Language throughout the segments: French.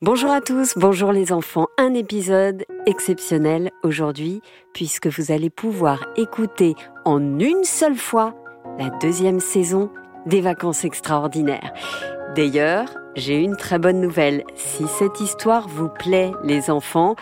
Bonjour à tous, bonjour les enfants. Un épisode exceptionnel aujourd'hui puisque vous allez pouvoir écouter en une seule fois la deuxième saison des vacances extraordinaires. D'ailleurs, j'ai une très bonne nouvelle. Si cette histoire vous plaît les enfants,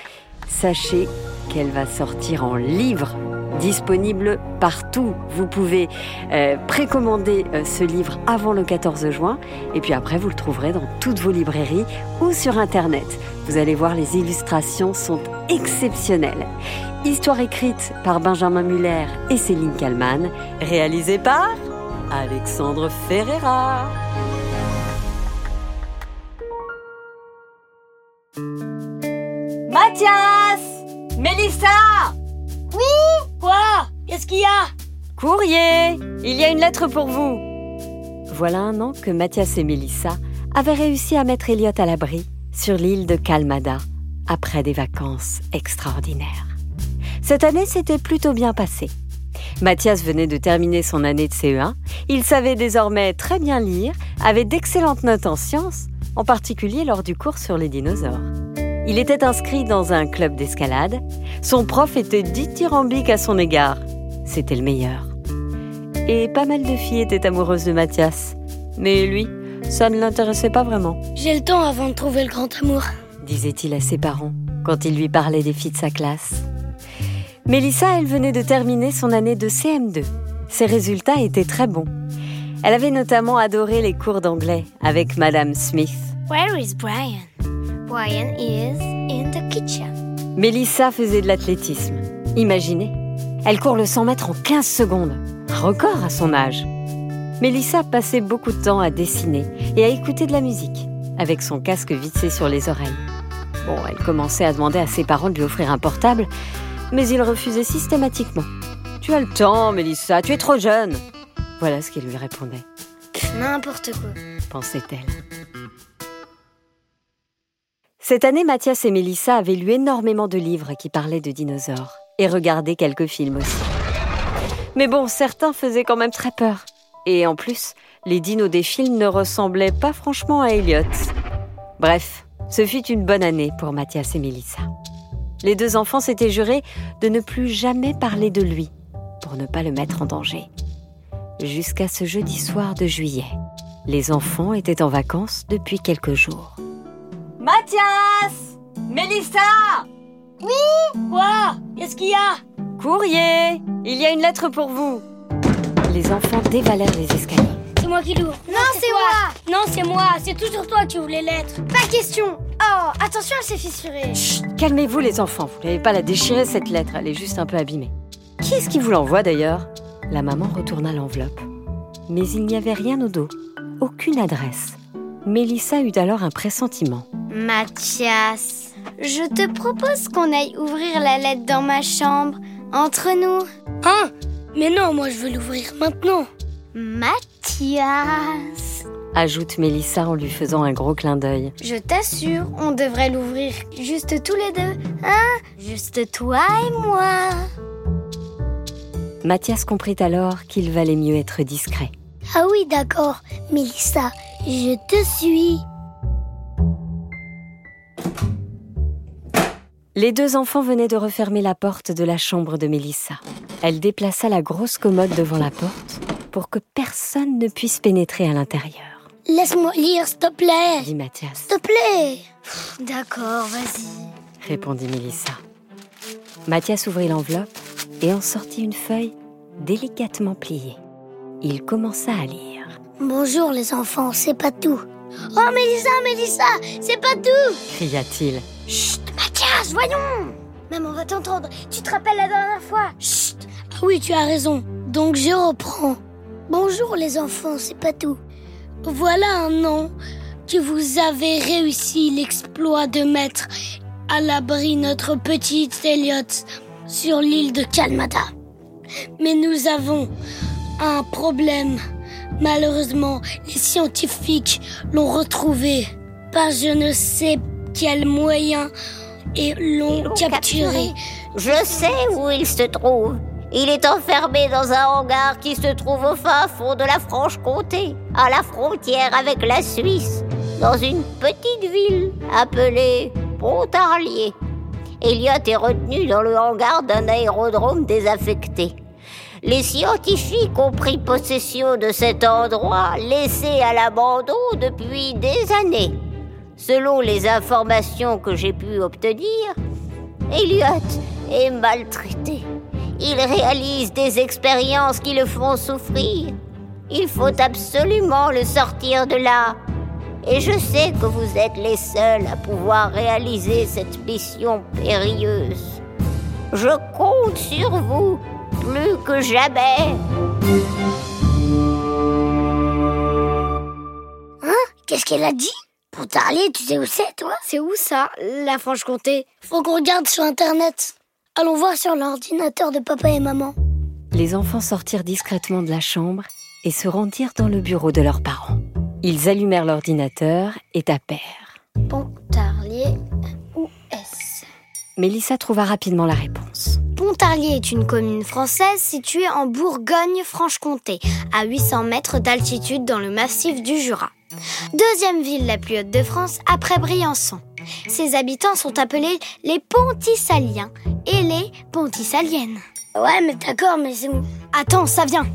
sachez qu'elle va sortir en livre disponible partout. Vous pouvez euh, précommander euh, ce livre avant le 14 juin et puis après vous le trouverez dans toutes vos librairies ou sur Internet. Vous allez voir, les illustrations sont exceptionnelles. Histoire écrite par Benjamin Muller et Céline Kallmann, réalisée par Alexandre Ferreira. Mathias Mélissa Quoi? Qu'est-ce qu'il y a? Courrier Il y a une lettre pour vous Voilà un an que Mathias et Mélissa avaient réussi à mettre Elliot à l'abri sur l'île de Calmada après des vacances extraordinaires. Cette année s'était plutôt bien passée. Mathias venait de terminer son année de CE1. Il savait désormais très bien lire, avait d'excellentes notes en sciences, en particulier lors du cours sur les dinosaures. Il était inscrit dans un club d'escalade. Son prof était dithyrambique à son égard. C'était le meilleur. Et pas mal de filles étaient amoureuses de Mathias. Mais lui, ça ne l'intéressait pas vraiment. J'ai le temps avant de trouver le grand amour. Disait-il à ses parents quand il lui parlait des filles de sa classe. Mélissa, elle venait de terminer son année de CM2. Ses résultats étaient très bons. Elle avait notamment adoré les cours d'anglais avec Madame Smith. Where is Brian? Brian is in the kitchen. Mélissa faisait de l'athlétisme. Imaginez, elle court le 100 mètres en 15 secondes. Un record à son âge. Mélissa passait beaucoup de temps à dessiner et à écouter de la musique, avec son casque vissé sur les oreilles. Bon, elle commençait à demander à ses parents de lui offrir un portable, mais il refusait systématiquement. Tu as le temps, Mélissa, tu es trop jeune. Voilà ce qu'il lui répondait, N'importe quoi. pensait-elle. Cette année, Mathias et Mélissa avaient lu énormément de livres qui parlaient de dinosaures et regardé quelques films aussi. Mais bon, certains faisaient quand même très peur. Et en plus, les dinos des films ne ressemblaient pas franchement à Elliot. Bref, ce fut une bonne année pour Mathias et Mélissa. Les deux enfants s'étaient jurés de ne plus jamais parler de lui pour ne pas le mettre en danger. Jusqu'à ce jeudi soir de juillet. Les enfants étaient en vacances depuis quelques jours. Mathias Mélissa Quoi Qu'est-ce qu'il y a Courrier Il y a une lettre pour vous. Les enfants dévalèrent les escaliers. C'est moi qui l'ouvre. Non, c'est moi Non, c'est moi. C'est toujours toi qui ouvre les lettres. Pas question Oh, attention, elle s'est fissurée Chut, calmez-vous les enfants, vous n'allez pas la déchirer cette lettre, elle est juste un peu abîmée. Qui est-ce qui vous l'envoie d'ailleurs? La maman retourna l'enveloppe. Mais il n'y avait rien au dos, aucune adresse. Mélissa eut alors un pressentiment. Mathias, je te propose qu'on aille ouvrir la lettre dans ma chambre, entre nous. Hein? Mais non, moi je veux l'ouvrir maintenant. Mathias Ajoute Mélissa en lui faisant un gros clin d'œil. Je t'assure, on devrait l'ouvrir juste tous les deux, hein? Juste toi et moi. Mathias comprit alors qu'il valait mieux être discret. Ah oui, d'accord, Mélissa, je te suis. Les deux enfants venaient de refermer la porte de la chambre de Mélissa. Elle déplaça la grosse commode devant la porte pour que personne ne puisse pénétrer à l'intérieur, Laisse-moi lire, s'il te plaît. dit Mathias, S'il te plaît. D'accord, vas-y. répondit Mélissa. Mathias ouvrit l'enveloppe et en sortit une feuille délicatement pliée. Il commença à lire. Bonjour les enfants, c'est pas tout. Oh Mélissa, Mélissa, c'est pas tout. Cria-t-il. Chut, Mathias, voyons. Maman va t'entendre. Tu te rappelles la dernière fois? Chut. Ah oui, tu as raison. Donc je reprends. Bonjour les enfants, c'est pas tout. Voilà un an que vous avez réussi l'exploit de mettre à l'abri notre petite Elliot sur l'île de Calmada. Mais nous avons un problème. Malheureusement, les scientifiques l'ont retrouvé par je ne sais quel moyen et l'ont capturé. Je sais où il se trouve. Il est enfermé dans un hangar qui se trouve au fin fond de la Franche-Comté, à la frontière avec la Suisse. dans une petite ville appelée Pontarlier. Elliot est retenu dans le hangar d'un aérodrome désaffecté. Les scientifiques ont pris possession de cet endroit laissé à l'abandon depuis des années. Selon les informations que j'ai pu obtenir, Elliot est maltraité. Il réalise des expériences qui le font souffrir. Il faut absolument le sortir de là. Et je sais que vous êtes les seuls à pouvoir réaliser cette mission périlleuse. Je compte sur vous plus que jamais. Hein? Qu'est-ce qu'elle a dit? Pontarlier, tu sais où c'est, toi? C'est où ça, la Franche-Comté? Faut qu'on regarde sur Internet. Allons voir sur l'ordinateur de papa et maman. Les enfants sortirent discrètement de la chambre et se rendirent dans le bureau de leurs parents. Ils allumèrent l'ordinateur et tapèrent. Pontarlier, où est-ce? Mélissa trouva rapidement la réponse. Pontarlier est une commune française située en Bourgogne-Franche-Comté, à 800 mètres d'altitude dans le massif du Jura. Deuxième ville la plus haute de France après Briançon. Ses habitants sont appelés les Pontisaliens et les Pontisaliennes. Ouais, mais d'accord, mais c'est où? Attends, ça vient.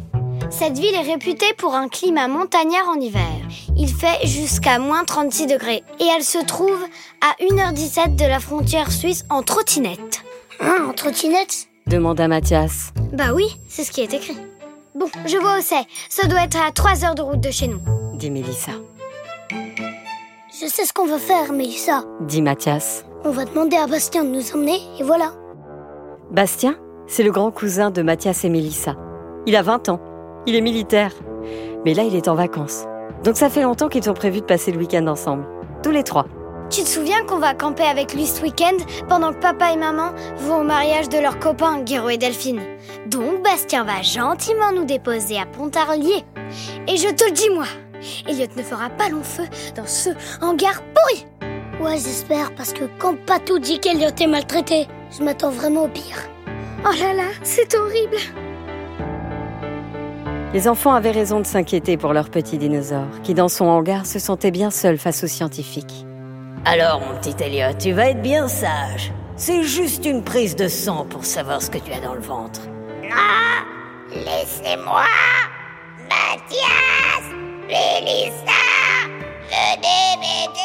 Cette ville est réputée pour un climat montagnard en hiver. Il fait jusqu'à moins 36 degrés et elle se trouve à 1h17 de la frontière suisse en trottinette. Hein, en trottinette demanda Mathias. Bah oui, c'est ce qui est écrit. Bon, je vois où c'est. Ça doit être à 3 heures de route de chez nous. dit Mélissa. Je sais ce qu'on va faire, Mélissa. dit Mathias. On va demander à Bastien de nous emmener et voilà. Bastien, c'est le grand cousin de Mathias et Mélissa. Il a 20 ans. Il est militaire. Mais là, il est en vacances. Donc ça fait longtemps qu'ils ont prévu de passer le week-end ensemble. Tous les trois. Tu te souviens qu'on va camper avec lui ce week-end pendant que papa et maman vont au mariage de leurs copains Guéro et Delphine? Donc Bastien va gentiment nous déposer à Pontarlier. Et je te le dis moi, Elliot ne fera pas long feu dans ce hangar pourri. Ouais, j'espère, parce que quand Patou dit qu'Eliot est maltraité, je m'attends vraiment au pire. Oh là là, c'est horrible. Les enfants avaient raison de s'inquiéter pour leur petit dinosaure, qui dans son hangar se sentait bien seul face aux scientifiques. Alors, mon petit Elliot, tu vas être bien sage. C'est juste une prise de sang pour savoir ce que tu as dans le ventre. Ah, laissez-moi Mathias Mélissa Le DVD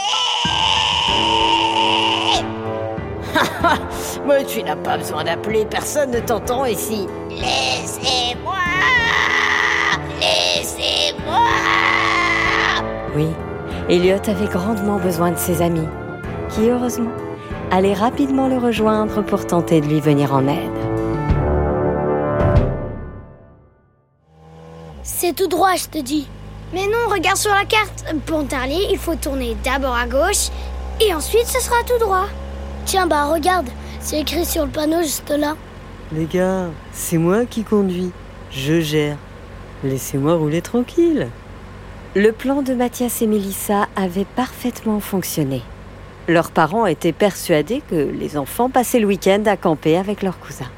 Mais tu n'as pas besoin d'appeler, personne ne t'entend ici. Laissez-moi Laissez-moi Oui, Elliot avait grandement besoin de ses amis, qui heureusement allaient rapidement le rejoindre pour tenter de lui venir en aide. C'est tout droit, je te dis. Mais non, regarde sur la carte. Pontarlier, il faut tourner d'abord à gauche et ensuite ce sera tout droit. Tiens, bah regarde, c'est écrit sur le panneau juste là. Les gars, c'est moi qui conduis. Je gère. Laissez-moi rouler tranquille. Le plan de Mathias et Mélissa avait parfaitement fonctionné. Leurs parents étaient persuadés que les enfants passaient le week-end à camper avec leurs cousins.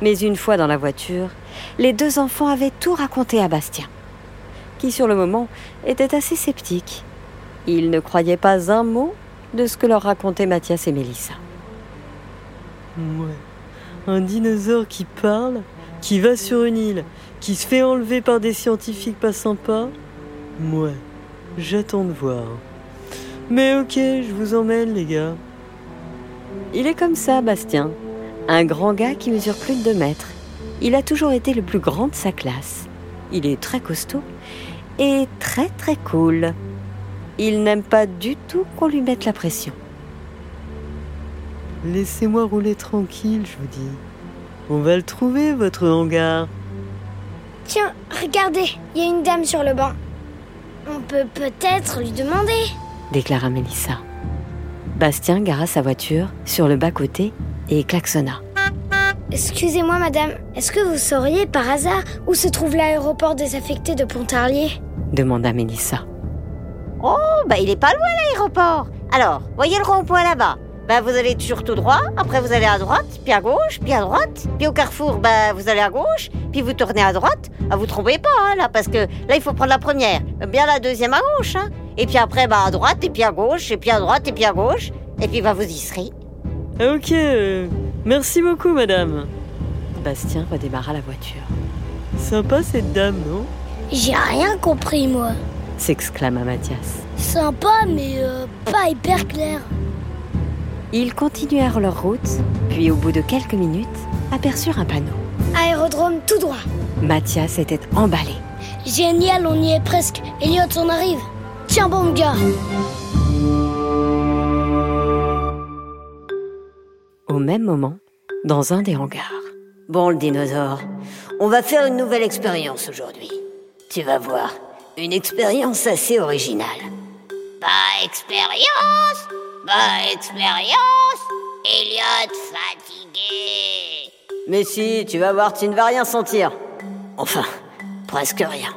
Mais une fois dans la voiture, les deux enfants avaient tout raconté à Bastien, qui sur le moment était assez sceptique. Il ne croyait pas un mot de ce que leur racontaient Mathias et Mélissa. Ouais. Un dinosaure qui parle, qui va sur une île, qui se fait enlever par des scientifiques pas sympas. Ouais. J'attends de voir. Mais ok, je vous emmène, les gars. Il est comme ça, Bastien. Un grand gars qui mesure plus de 2 mètres. Il a toujours été le plus grand de sa classe. Il est très costaud et très très cool. Il n'aime pas du tout qu'on lui mette la pression. Laissez-moi rouler tranquille, je vous dis. On va le trouver, votre hangar. Tiens, regardez, il y a une dame sur le banc. On peut peut-être lui demander. déclara Mélissa. Bastien gara sa voiture sur le bas-côté et klaxonna. Excusez-moi, madame, est-ce que vous sauriez par hasard où se trouve l'aéroport désaffecté de Pontarlier? demanda Mélissa. Oh, bah il est pas loin l'aéroport. Alors, voyez le rond-point là-bas bah, vous allez toujours tout droit, après vous allez à droite, puis à gauche, puis à droite, puis au carrefour, bah, vous allez à gauche, puis vous tournez à droite. Ah, vous trompez pas, hein, là, parce que là, il faut prendre la première, bien la deuxième à gauche, hein. Et puis après, bah à droite, et puis à gauche, et puis à droite, et puis à gauche. Et puis bah vous y serez. Ok, merci beaucoup, madame. Bastien redémarra la voiture. Sympa cette dame, non? J'ai rien compris, moi. S'exclama Mathias. Sympa, mais euh, pas hyper clair. Ils continuèrent leur route, puis au bout de quelques minutes, aperçurent un panneau. Aérodrome tout droit. Mathias était emballé. Génial, on y est presque. Elliot, on arrive. Tiens bon, mon gars. Au même moment, dans un des hangars. Bon, le dinosaure, on va faire une nouvelle expérience aujourd'hui. Tu vas voir, une expérience assez originale. Pas expérience Pas expérience Elliot fatigué Mais si, tu vas voir, tu ne vas rien sentir. Enfin, presque rien.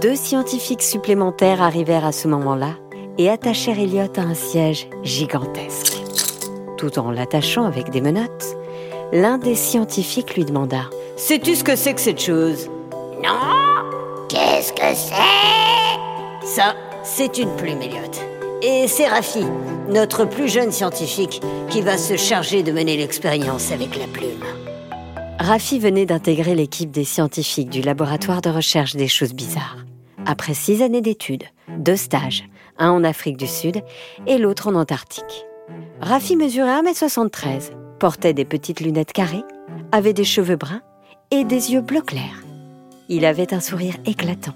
Deux scientifiques supplémentaires arrivèrent à ce moment-là et attachèrent Elliot à un siège gigantesque. Tout en l'attachant avec des menottes, l'un des scientifiques lui demanda Sais-tu ce que c'est que cette chose? Non Qu'est-ce que c'est? Ça, c'est une plume, Elliot. Et c'est Rafi, notre plus jeune scientifique, qui va se charger de mener l'expérience avec la plume. Rafi venait d'intégrer l'équipe des scientifiques du laboratoire de recherche des choses bizarres. Après six années d'études, deux stages, un en Afrique du Sud et l'autre en Antarctique. Rafi mesurait 1m73, portait des petites lunettes carrées, avait des cheveux bruns et des yeux bleu clair. Il avait un sourire éclatant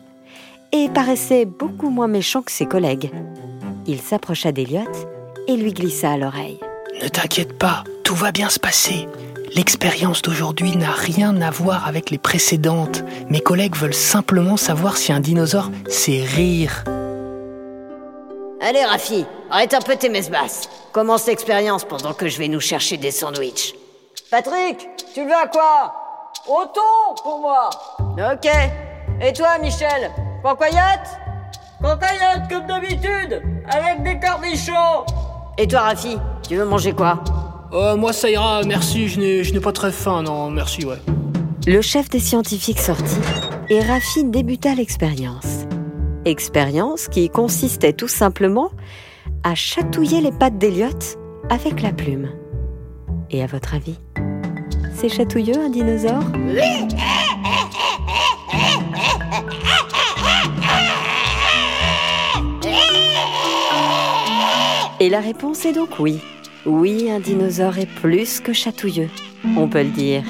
et paraissait beaucoup moins méchant que ses collègues. Il s'approcha d'Eliot et lui glissa à l'oreille. Ne t'inquiète pas, tout va bien se passer. L'expérience d'aujourd'hui n'a rien à voir avec les précédentes. Mes collègues veulent simplement savoir si un dinosaure sait rire. Allez, Rafi, arrête un peu tes messes basses. Commence l'expérience pendant que je vais nous chercher des sandwichs. Patrick, tu le veux à quoi? Au thon pour moi. Ok. Et toi, Michel? Cancoyote Cancoyote comme d'habitude, avec des cornichons. Et toi, Rafi, tu veux manger quoi? Euh, moi ça ira, merci, je n'ai je n'ai pas très faim, non, merci, ouais. Le chef des scientifiques sortit et Rafi débuta l'expérience. Expérience qui consistait tout simplement à chatouiller les pattes d'Eliot avec la plume. Et à votre avis, c'est chatouilleux un dinosaure? Et la réponse est donc oui. Oui, un dinosaure est plus que chatouilleux. On peut le dire.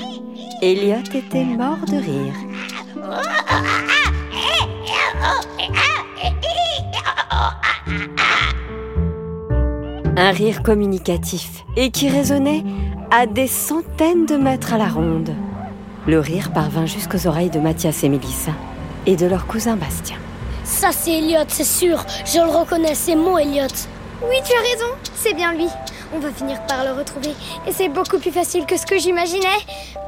Elliot était mort de rire. Un rire communicatif et qui résonnait à des centaines de mètres à la ronde. Le rire parvint jusqu'aux oreilles de Mathias et Mélissa et de leur cousin Bastien. Ça, c'est Elliot, c'est sûr. Je le reconnais, c'est mon Elliot. Oui, tu as raison, c'est bien lui. On va finir par le retrouver. Et c'est beaucoup plus facile que ce que j'imaginais.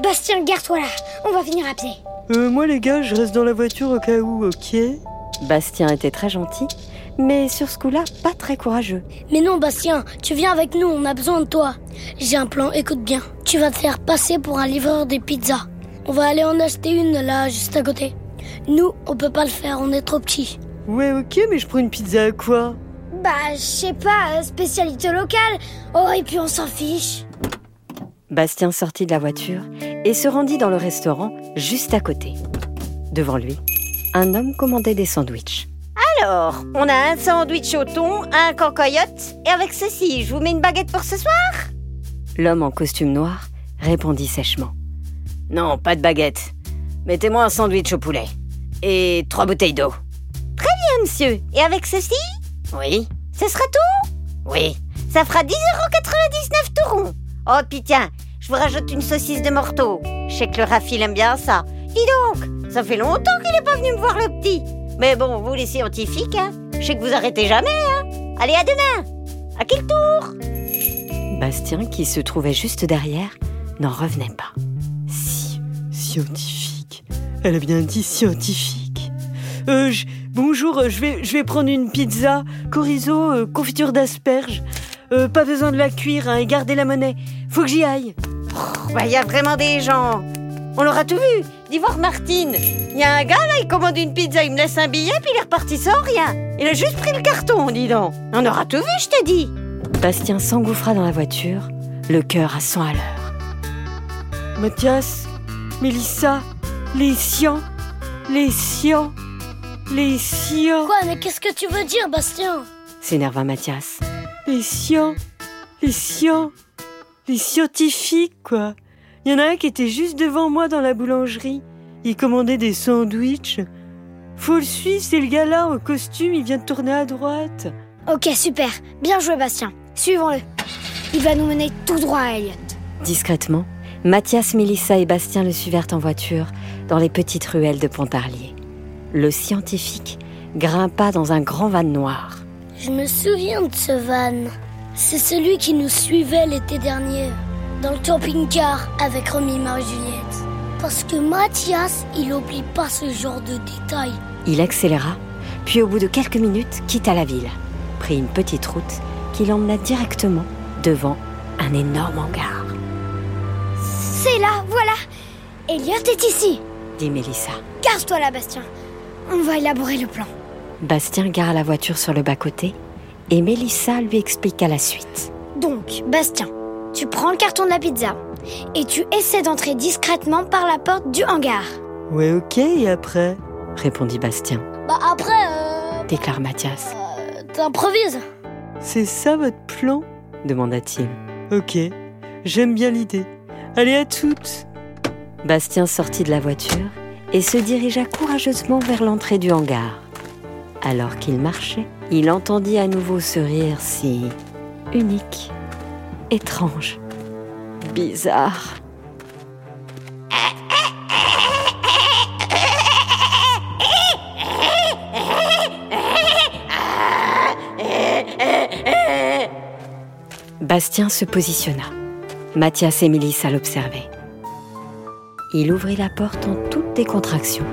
Bastien, garde-toi là. On va finir à pied. Euh, moi les gars, je reste dans la voiture au cas où, ok? Bastien était très gentil, mais sur ce coup-là, pas très courageux. Mais non, Bastien, tu viens avec nous, on a besoin de toi. J'ai un plan, écoute bien. Tu vas te faire passer pour un livreur des pizzas. On va aller en acheter une là, juste à côté. Nous, on peut pas le faire, on est trop petits. Ouais, ok, mais je prends une pizza à quoi? Bah, je sais pas, euh, spécialité locale. Oh, et puis on s'en fiche. Bastien sortit de la voiture et se rendit dans le restaurant juste à côté. Devant lui, un homme commandait des sandwichs. Alors, on a un sandwich au thon, un cancoyote, et avec ceci, je vous mets une baguette pour ce soir? L'homme en costume noir répondit sèchement. Non, pas de baguette. Mettez-moi un sandwich au poulet. Et trois bouteilles d'eau. Bien, monsieur. Et avec ceci? Oui Ce sera tout Oui. Ça fera 10,99€ tout rond. Oh, puis tiens, je vous rajoute une saucisse de morteau. Je sais que le Rafi aime bien ça. Dis donc, ça fait longtemps qu'il est pas venu me voir le petit. Mais bon, vous les scientifiques, hein, je sais que vous arrêtez jamais, hein. Allez, à demain. À quel tour Bastien, qui se trouvait juste derrière, n'en revenait pas. Si, scientifique. Elle a bien dit scientifique. Euh, je- bonjour, euh, je vais, je vais prendre une pizza, chorizo, euh, confiture d'asperges. Euh, pas besoin de la cuire hein, et garder la monnaie. Faut que j'y aille. Bah, il y a vraiment des gens. On l'aura tout vu. dis voir Martine. Il y a un gars là, il commande une pizza, il me laisse un billet, puis il est reparti sans rien. Il a juste pris le carton, dis donc. On aura tout vu, je te dis. Bastien s'engouffra dans la voiture, le cœur à 100 à l'heure. Mathias, Mélissa, les siens, les siens, les siens, Quoi, mais qu'est-ce que tu veux dire, Bastien? S'énerva Mathias. les siens, les siens, les scientifiques, quoi. Il y en a un qui était juste devant moi dans la boulangerie. Il commandait des sandwichs. Faut le suivre, c'est le gars là en costume, il vient de tourner à droite. Ok, super. Bien joué, Bastien. Suivons-le. Il va nous mener tout droit à Elliot. Discrètement, Mathias, Mélissa et Bastien le suivirent en voiture dans les petites ruelles de Pontarlier. Le scientifique grimpa dans un grand van noir. Je me souviens de ce van. C'est celui qui nous suivait l'été dernier, dans le camping-car avec Romy et Marie-Juliette. Parce que Mathias, il oublie pas ce genre de détails. Il accéléra, puis au bout de quelques minutes quitta la ville, prit une petite route qui l'emmena directement devant un énorme hangar, C'est là, voilà. Elliot est ici. dit Mélissa. Garde-toi là, Bastien. On va élaborer le plan. Bastien gara la voiture sur le bas-côté et Mélissa lui expliqua la suite. Donc, Bastien, tu prends le carton de la pizza et tu essaies d'entrer discrètement par la porte du hangar. Ouais, ok, et après? Répondit Bastien. Bah après, euh, Déclare Mathias. euh, t'improvises. C'est ça votre plan? Demanda-t-il. Ok, j'aime bien l'idée. Allez à toutes Bastien sortit de la voiture et se dirigea courageusement vers l'entrée du hangar. Alors qu'il marchait, il entendit à nouveau ce rire si unique, étrange, bizarre. Bastien se positionna. Mathias et Mélissa l'observaient. Il ouvrit la porte en toute décontraction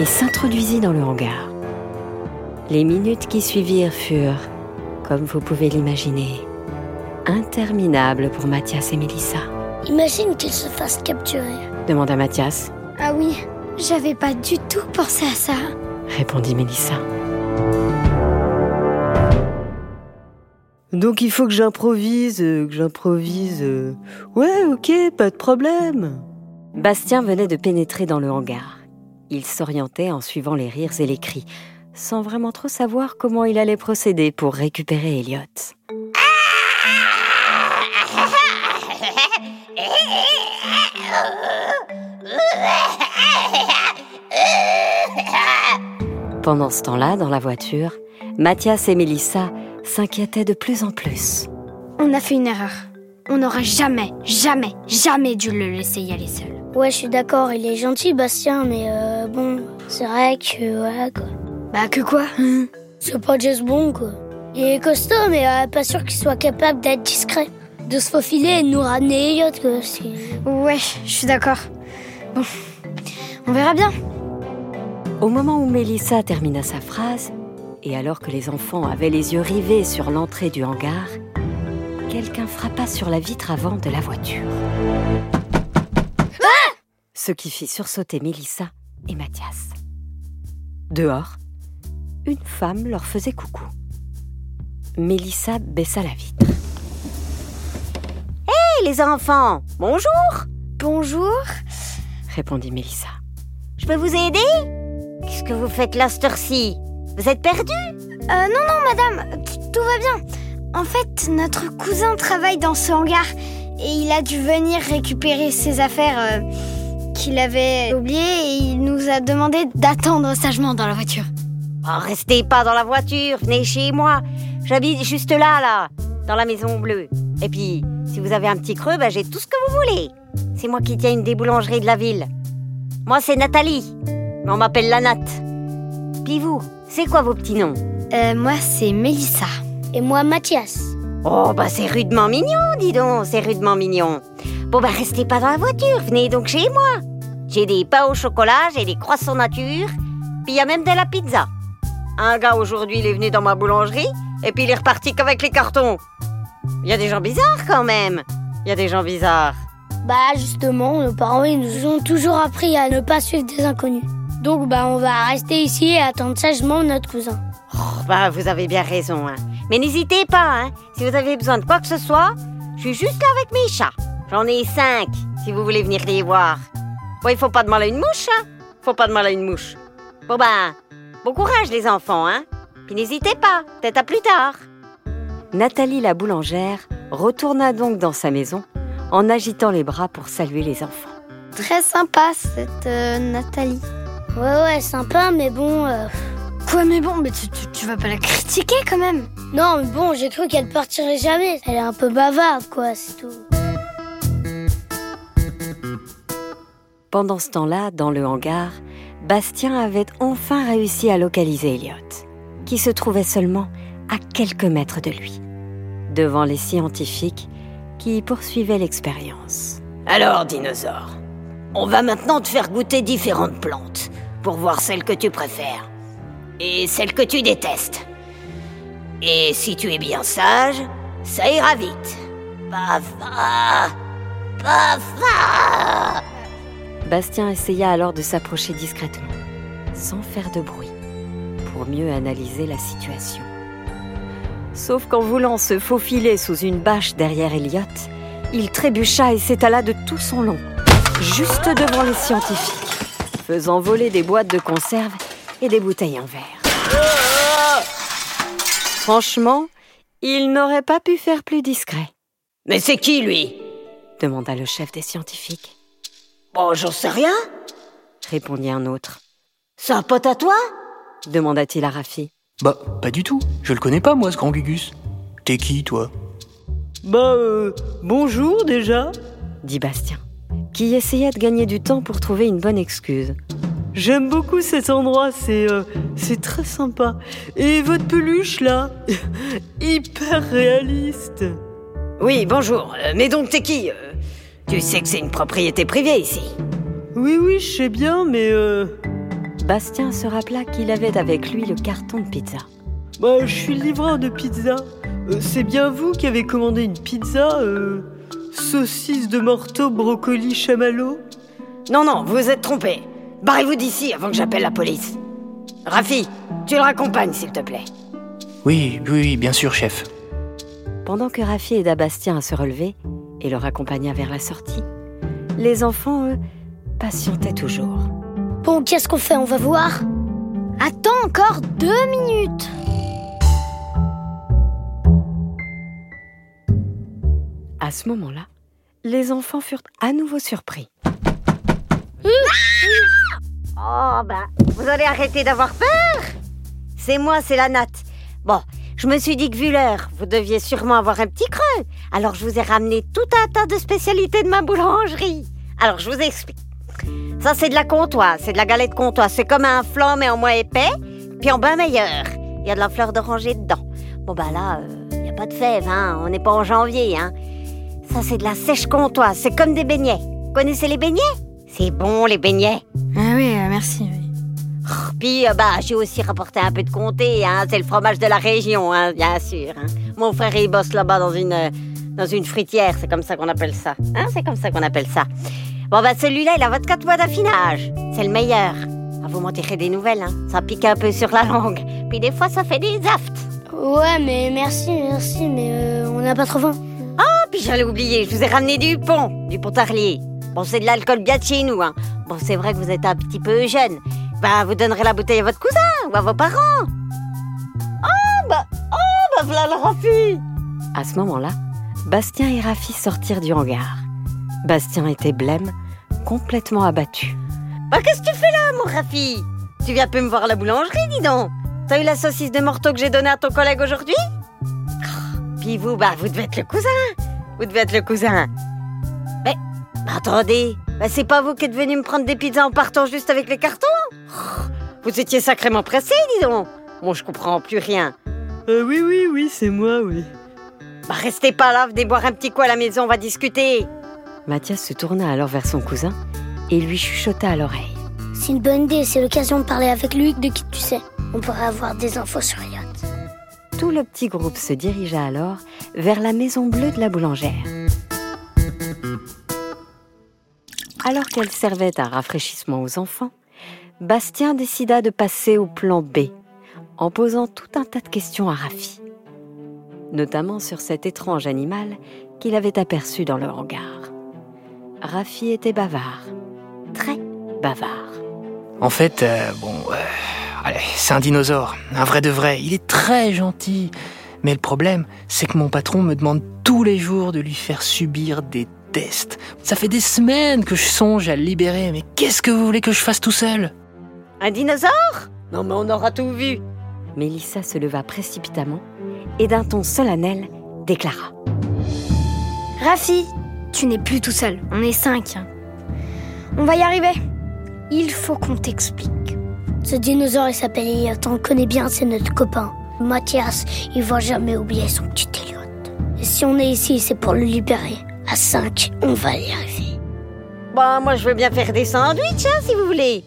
et s'introduisit dans le hangar. Les minutes qui suivirent furent, comme vous pouvez l'imaginer, interminables pour Mathias et Mélissa. Imagine qu'il se fasse capturer. Demanda Mathias, Ah oui, j'avais pas du tout pensé à ça. répondit Mélissa. Donc il faut que j'improvise, euh, que j'improvise. euh. Ouais, ok, pas de problème. Bastien venait de pénétrer dans le hangar. Il s'orientait en suivant les rires et les cris, sans vraiment trop savoir comment il allait procéder pour récupérer Elliot. Pendant ce temps-là, dans la voiture, Mathias et Mélissa s'inquiétaient de plus en plus. On a fait une erreur. On n'aurait jamais, jamais, jamais dû le laisser y aller seul. Ouais, je suis d'accord, il est gentil, Bastien, mais euh, bon, c'est vrai que, voilà, quoi. Bah que quoi C'est pas Jess Bon, quoi. Il est costaud, mais euh, pas sûr qu'il soit capable d'être discret. De se faufiler et de nous ramener Elliot, quoi. Ouais, je suis d'accord. Bon, on verra bien. Au moment où Mélissa termina sa phrase, et alors que les enfants avaient les yeux rivés sur l'entrée du hangar, quelqu'un frappa sur la vitre avant de la voiture. Ce qui fit sursauter Mélissa et Mathias. Dehors, une femme leur faisait coucou. Mélissa baissa la vitre. Hé, les enfants, bonjour. Bonjour. Répondit Mélissa. Je peux vous aider? Qu'est-ce que vous faites là, cette heure-ci? Vous êtes perdu Euh, non, non, madame, tout va bien. En fait, notre cousin travaille dans ce hangar et il a dû venir récupérer ses affaires euh, qu'il avait oubliées et il nous a demandé d'attendre sagement dans la voiture. Oh, Restez pas dans la voiture, venez chez moi. J'habite juste là, là, dans la maison bleue. Et puis, si vous avez un petit creux, bah, j'ai tout ce que vous voulez. C'est moi qui tiens une des boulangeries de la ville. Moi, c'est Nathalie. Mais on m'appelle la Nat. Puis vous, c'est quoi vos petits noms? Euh, moi, c'est Mélissa. Et moi, Mathias. Oh, bah c'est rudement mignon, dis donc, c'est rudement mignon. Bon, bah restez pas dans la voiture, venez donc chez moi. J'ai des pains au chocolat, j'ai des croissants nature, puis il y a même de la pizza. Un gars aujourd'hui, il est venu dans ma boulangerie, et puis il est reparti qu'avec les cartons. Il y a des gens bizarres quand même. Il y a des gens bizarres. Bah justement, nos parents ils nous ont toujours appris à ne pas suivre des inconnus. Donc bah on va rester ici et attendre sagement notre cousin. Oh, bah, vous avez bien raison, hein. Mais n'hésitez pas, hein. Si vous avez besoin de quoi que ce soit, je suis juste là avec mes chats. J'en ai cinq, si vous voulez venir les voir. Bon, il faut pas de mal à une mouche, hein. Faut pas de mal à une mouche. Bon ben, bon courage les enfants, hein. Puis n'hésitez pas, peut-être à plus tard. Nathalie la boulangère retourna donc dans sa maison en agitant les bras pour saluer les enfants. Très sympa cette euh, Nathalie. Ouais ouais, sympa, mais bon. euh, Quoi mais bon, mais tu, tu, tu vas pas la critiquer quand même? Non, mais bon, j'ai cru qu'elle partirait jamais. Elle est un peu bavarde, quoi, c'est tout. Pendant ce temps-là, dans le hangar, Bastien avait enfin réussi à localiser Elliot, qui se trouvait seulement à quelques mètres de lui, devant les scientifiques qui poursuivaient l'expérience. Alors, dinosaure, on va maintenant te faire goûter différentes plantes pour voir celle que tu préfères et celle que tu détestes. Et si tu es bien sage, ça ira vite. Papa Papa Bastien essaya alors de s'approcher discrètement, sans faire de bruit, pour mieux analyser la situation. Sauf qu'en voulant se faufiler sous une bâche derrière Elliot, il trébucha et s'étala de tout son long, juste devant les scientifiques, faisant voler des boîtes de conserve et des bouteilles en verre. Franchement, il n'aurait pas pu faire plus discret, Mais c'est qui, lui? demanda le chef des scientifiques, Bon, j'en sais rien. répondit un autre. C'est un pote à toi demanda-t-il à Rafi. Bah, pas du tout. Je le connais pas, moi, ce grand Gugus. T'es qui, toi? Bah, euh, bonjour déjà. dit Bastien, qui essayait de gagner du temps pour trouver une bonne excuse. J'aime beaucoup cet endroit, c'est euh, c'est très sympa. Et votre peluche là, hyper réaliste. Oui, bonjour. Euh, Mais donc, t'es qui? Euh, Tu sais que c'est une propriété privée ici. Oui, oui, je sais bien, mais euh, Bastien se rappela qu'il avait avec lui le carton de pizza. bah, je suis le livreur de pizza. Euh, c'est bien vous qui avez commandé une pizza, euh, saucisse de morteau, brocoli, chamallow? Non, non, vous vous êtes trompé. Barrez-vous d'ici avant que j'appelle la police. Rafi, tu le raccompagnes, s'il te plaît. Oui, oui, oui, bien sûr, chef. Pendant que Rafi aida Bastien à se relever et le raccompagna vers la sortie, les enfants, eux, patientaient toujours. Bon, qu'est-ce qu'on fait? On va voir? Attends encore deux minutes À ce moment-là, les enfants furent à nouveau surpris. Oh ben, vous allez arrêter d'avoir peur C'est moi, c'est la natte. Bon, je me suis dit que vu l'heure, vous deviez sûrement avoir un petit creux. Alors je vous ai ramené tout un tas de spécialités de ma boulangerie. Alors je vous explique. Ça c'est de la comtoise, c'est de la galette comtoise. C'est comme un flan mais en moins épais, puis en bain meilleur. Il y a de la fleur d'oranger dedans. Bon bah là, il n'y a pas de fèves, hein. On n'est pas en janvier, hein. Ça c'est de la sèche comtoise, c'est comme des beignets. Vous connaissez les beignets? C'est bon les beignets. Ah oui, euh, merci. Puis, euh, bah, j'ai aussi rapporté un peu de comté, hein. C'est le fromage de la région, hein, bien sûr. hein. Mon frère, il bosse là-bas dans une, euh, dans une fruitière, c'est comme ça qu'on appelle ça. Hein, c'est comme ça qu'on appelle ça. Bon, bah, celui-là, il a 24 mois d'affinage. C'est le meilleur. Ah, vous m'en tirez des nouvelles, hein. Ça pique un peu sur la langue. Puis des fois, ça fait des aftes. Ouais, mais merci, merci, mais euh, on n'a pas trop faim. Ah, puis j'allais oublier, je vous ai ramené du pont, du Pontarlier. Bon, c'est de l'alcool bien de chez nous, hein. Bon, c'est vrai que vous êtes un petit peu jeune. Bah, vous donnerez la bouteille à votre cousin ou à vos parents. Ah, bah, oh, bah, voilà le Rafi. À ce moment-là, Bastien et Rafi sortirent du hangar. Bastien était blême, complètement abattu. Bah, qu'est-ce que tu fais là, mon Rafi? Tu viens peu me voir à la boulangerie, dis donc. T'as eu la saucisse de morteau que j'ai donnée à ton collègue aujourd'hui? Oh, Puis vous, bah, vous devez être le cousin. Vous devez être le cousin. Mais, attendez. Bah, c'est pas vous qui êtes venu me prendre des pizzas en partant juste avec les cartons? Oh, Vous étiez sacrément pressé, dis donc. Bon, je comprends plus rien. Euh, oui, oui, oui, c'est moi, oui. Bah, restez pas là, venez boire un petit coup à la maison, on va discuter. Mathias se tourna alors vers son cousin et lui chuchota à l'oreille. C'est une bonne idée, c'est l'occasion de parler avec lui de qui tu sais. On pourrait avoir des infos sur Elliot. Tout le petit groupe se dirigea alors vers la maison bleue de la boulangère. Alors qu'elle servait un rafraîchissement aux enfants, Bastien décida de passer au plan B en posant tout un tas de questions à Rafi, notamment sur cet étrange animal qu'il avait aperçu dans le hangar. Rafi était bavard, très bavard. En fait, euh, bon, euh, allez, c'est un dinosaure, un vrai de vrai. Il est très gentil. Mais le problème, c'est que mon patron me demande tous les jours de lui faire subir des tests. Ça fait des semaines que je songe à le libérer, mais qu'est-ce que vous voulez que je fasse tout seul? Un dinosaure? Non mais on aura tout vu. Mélissa se leva précipitamment et d'un ton solennel déclara. Rafi, tu n'es plus tout seul, on est cinq. On va y arriver. Il faut qu'on t'explique. Ce dinosaure, il s'appelle Elliot. On le connaît bien, c'est notre copain. Mathias, il va jamais oublier son petit Elliot. Et si on est ici, c'est pour le libérer. À 5, on va y arriver. Bon, moi je veux bien faire des sandwichs, hein, si vous voulez.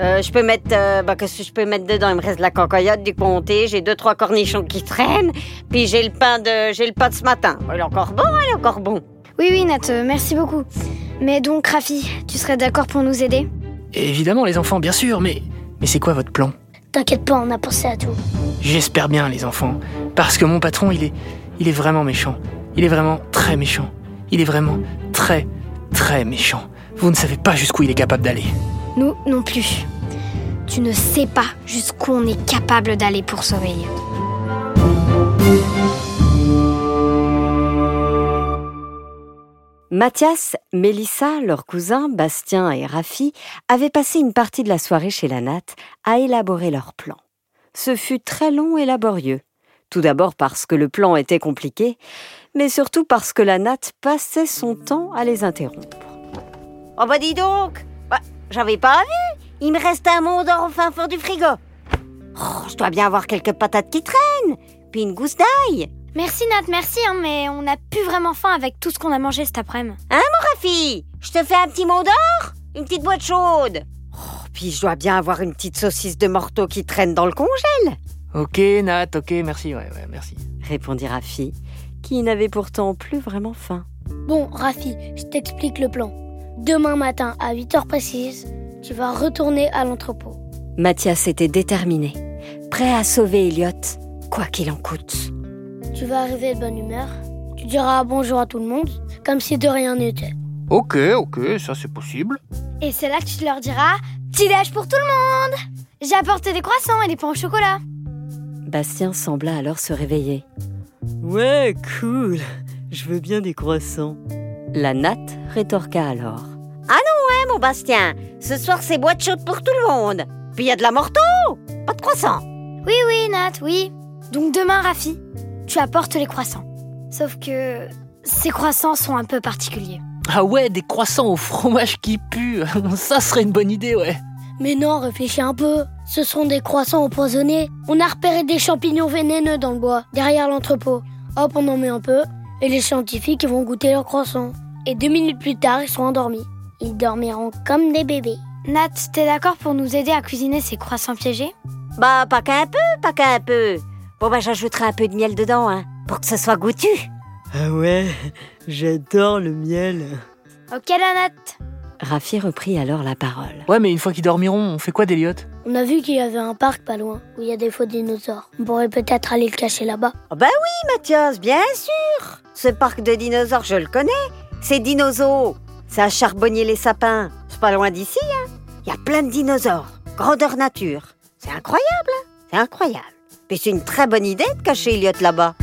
Euh, je peux mettre, euh, bah, qu'est-ce que je peux mettre dedans? Il me reste de la cancoyote, du comté, j'ai deux trois cornichons qui traînent, puis j'ai le pain de, j'ai le pain de ce matin. Il est encore bon, il est encore bon. Oui, oui, Nat, euh, merci beaucoup. Mais donc, Rafi, tu serais d'accord pour nous aider? Évidemment, les enfants, bien sûr, mais mais c'est quoi votre plan? T'inquiète pas, on a pensé à tout. J'espère bien, les enfants, parce que mon patron, il est, il est vraiment méchant. Il est vraiment très méchant. Il est vraiment très, très méchant. Vous ne savez pas jusqu'où il est capable d'aller. Nous non plus. Tu ne sais pas jusqu'où on est capable d'aller pour sauver. Mathias, Mélissa, leurs cousins, Bastien et Rafi, avaient passé une partie de la soirée chez la natte à élaborer leur plan. Ce fut très long et laborieux. Tout d'abord parce que le plan était compliqué, mais surtout parce que la natte passait son temps à les interrompre. Oh bah dis donc j'avais pas vu Il me reste un monde au fin fond du frigo. Oh, je dois bien avoir quelques patates qui traînent, puis une gousse d'ail. Merci Nat, merci, hein, mais on n'a plus vraiment faim avec tout ce qu'on a mangé cet après-midi. Rafi, je te fais un petit mot d'or? Une petite boîte chaude? Oh, puis je dois bien avoir une petite saucisse de morteau qui traîne dans le congèle, Ok, Nat, ok, merci, ouais, ouais, merci. répondit Rafi, qui n'avait pourtant plus vraiment faim. Bon, Rafi, je t'explique le plan. Demain matin, à 8 heures précises, tu vas retourner à l'entrepôt. Mathias était déterminé, prêt à sauver Elliot, quoi qu'il en coûte. Tu vas arriver de bonne humeur. Tu diras bonjour à tout le monde, comme si de rien n'était. Ok, ok, ça c'est possible. Et c'est là que tu leur diras Petit déj pour tout le monde J'ai apporté des croissants et des pains au chocolat. Bastien sembla alors se réveiller. Ouais, cool. Je veux bien des croissants. La natte rétorqua alors. Ouais, mon Bastien, ce soir c'est boîte chaude pour tout le monde. Puis il y a de la morteau Pas de croissant Oui, oui, Nat, oui. Donc demain, Rafi, tu apportes les croissants. Sauf que ces croissants sont un peu particuliers. Ah ouais, des croissants au fromage qui pue. Ça serait une bonne idée, ouais. Mais non, réfléchis un peu. Ce sont des croissants empoisonnés. On a repéré des champignons vénéneux dans le bois, derrière l'entrepôt. Hop, on en met un peu, et les scientifiques vont goûter leurs croissants. Et deux minutes plus tard, ils sont endormis. Ils dormiront comme des bébés. Nat, t'es d'accord pour nous aider à cuisiner ces croissants piégés? Bah, pas qu'un peu, pas qu'un peu. Bon, bah, j'ajouterai un peu de miel dedans, hein, pour que ce soit goûtu. Ah ouais, j'adore le miel. Ok, la Nat. Rafi reprit alors la parole. Ouais, mais une fois qu'ils dormiront, on fait quoi d'Eliot On a vu qu'il y avait un parc pas loin, où il y a des faux dinosaures. On pourrait peut-être aller le cacher là-bas. Oh, bah oui, Mathias, bien sûr. Ce parc de dinosaures, je le connais. C'est Dinosaures. C'est à Charbonnier-les-Sapins. C'est pas loin d'ici, hein. Il y a plein de dinosaures. Grandeur nature. C'est incroyable, hein. C'est incroyable. Puis c'est une très bonne idée de cacher Elliot là-bas.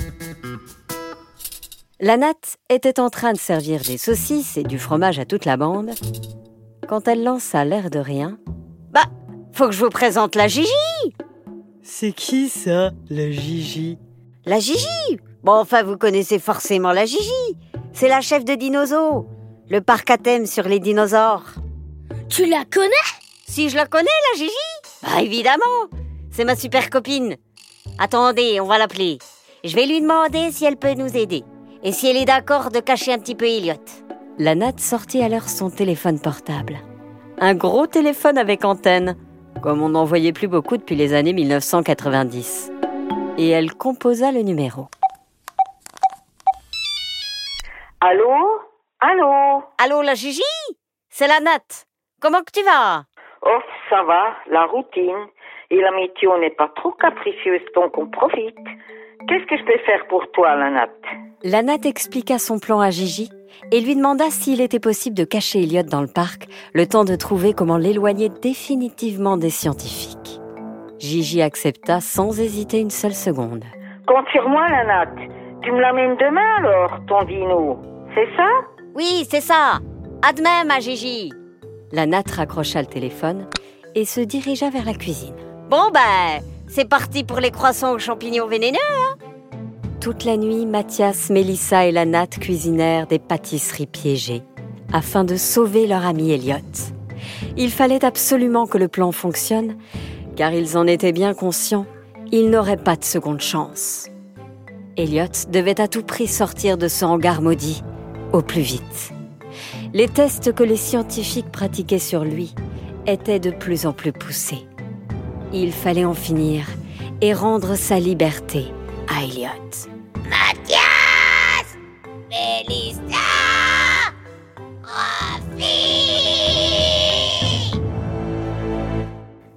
La natte était en train de servir des saucisses et du fromage à toute la bande quand elle lança l'air de rien. Bah, faut que je vous présente la Gigi. C'est qui ça, la Gigi? La Gigi Bon, enfin, vous connaissez forcément la Gigi. C'est la chef de Dinosaures. Le parc à thème sur les dinosaures. Tu la connais? Si je la connais, la Gigi Bah évidemment C'est ma super copine. Attendez, on va l'appeler. Je vais lui demander si elle peut nous aider. Et si elle est d'accord de cacher un petit peu Elliot. La natte sortit alors son téléphone portable. Un gros téléphone avec antenne, comme on n'en voyait plus beaucoup depuis les années 1990. Et elle composa le numéro. Allô? Allô? Allô, la Gigi? C'est la natte. Comment que tu vas? Oh, ça va, la routine. Et la météo n'est pas trop capricieuse, donc on profite. Qu'est-ce que je peux faire pour toi, la natte La natte expliqua son plan à Gigi et lui demanda s'il était possible de cacher Elliot dans le parc, le temps de trouver comment l'éloigner définitivement des scientifiques. Gigi accepta sans hésiter une seule seconde. Compte sur moi, la natte. Tu me l'amènes demain alors, ton dino. C'est ça? Oui, c'est ça. À demain, ma Gigi. La natte raccrocha le téléphone et se dirigea vers la cuisine. Bon ben, c'est parti pour les croissants aux champignons vénéneux. Hein Toute la nuit, Mathias, Mélissa et la natte cuisinèrent des pâtisseries piégées afin de sauver leur ami Elliot. Il fallait absolument que le plan fonctionne, car ils en étaient bien conscients, ils n'auraient pas de seconde chance. Elliot devait à tout prix sortir de ce hangar maudit au plus vite. Les tests que les scientifiques pratiquaient sur lui étaient de plus en plus poussés. Il fallait en finir et rendre sa liberté à Elliot. Mathias Mélissa Rafi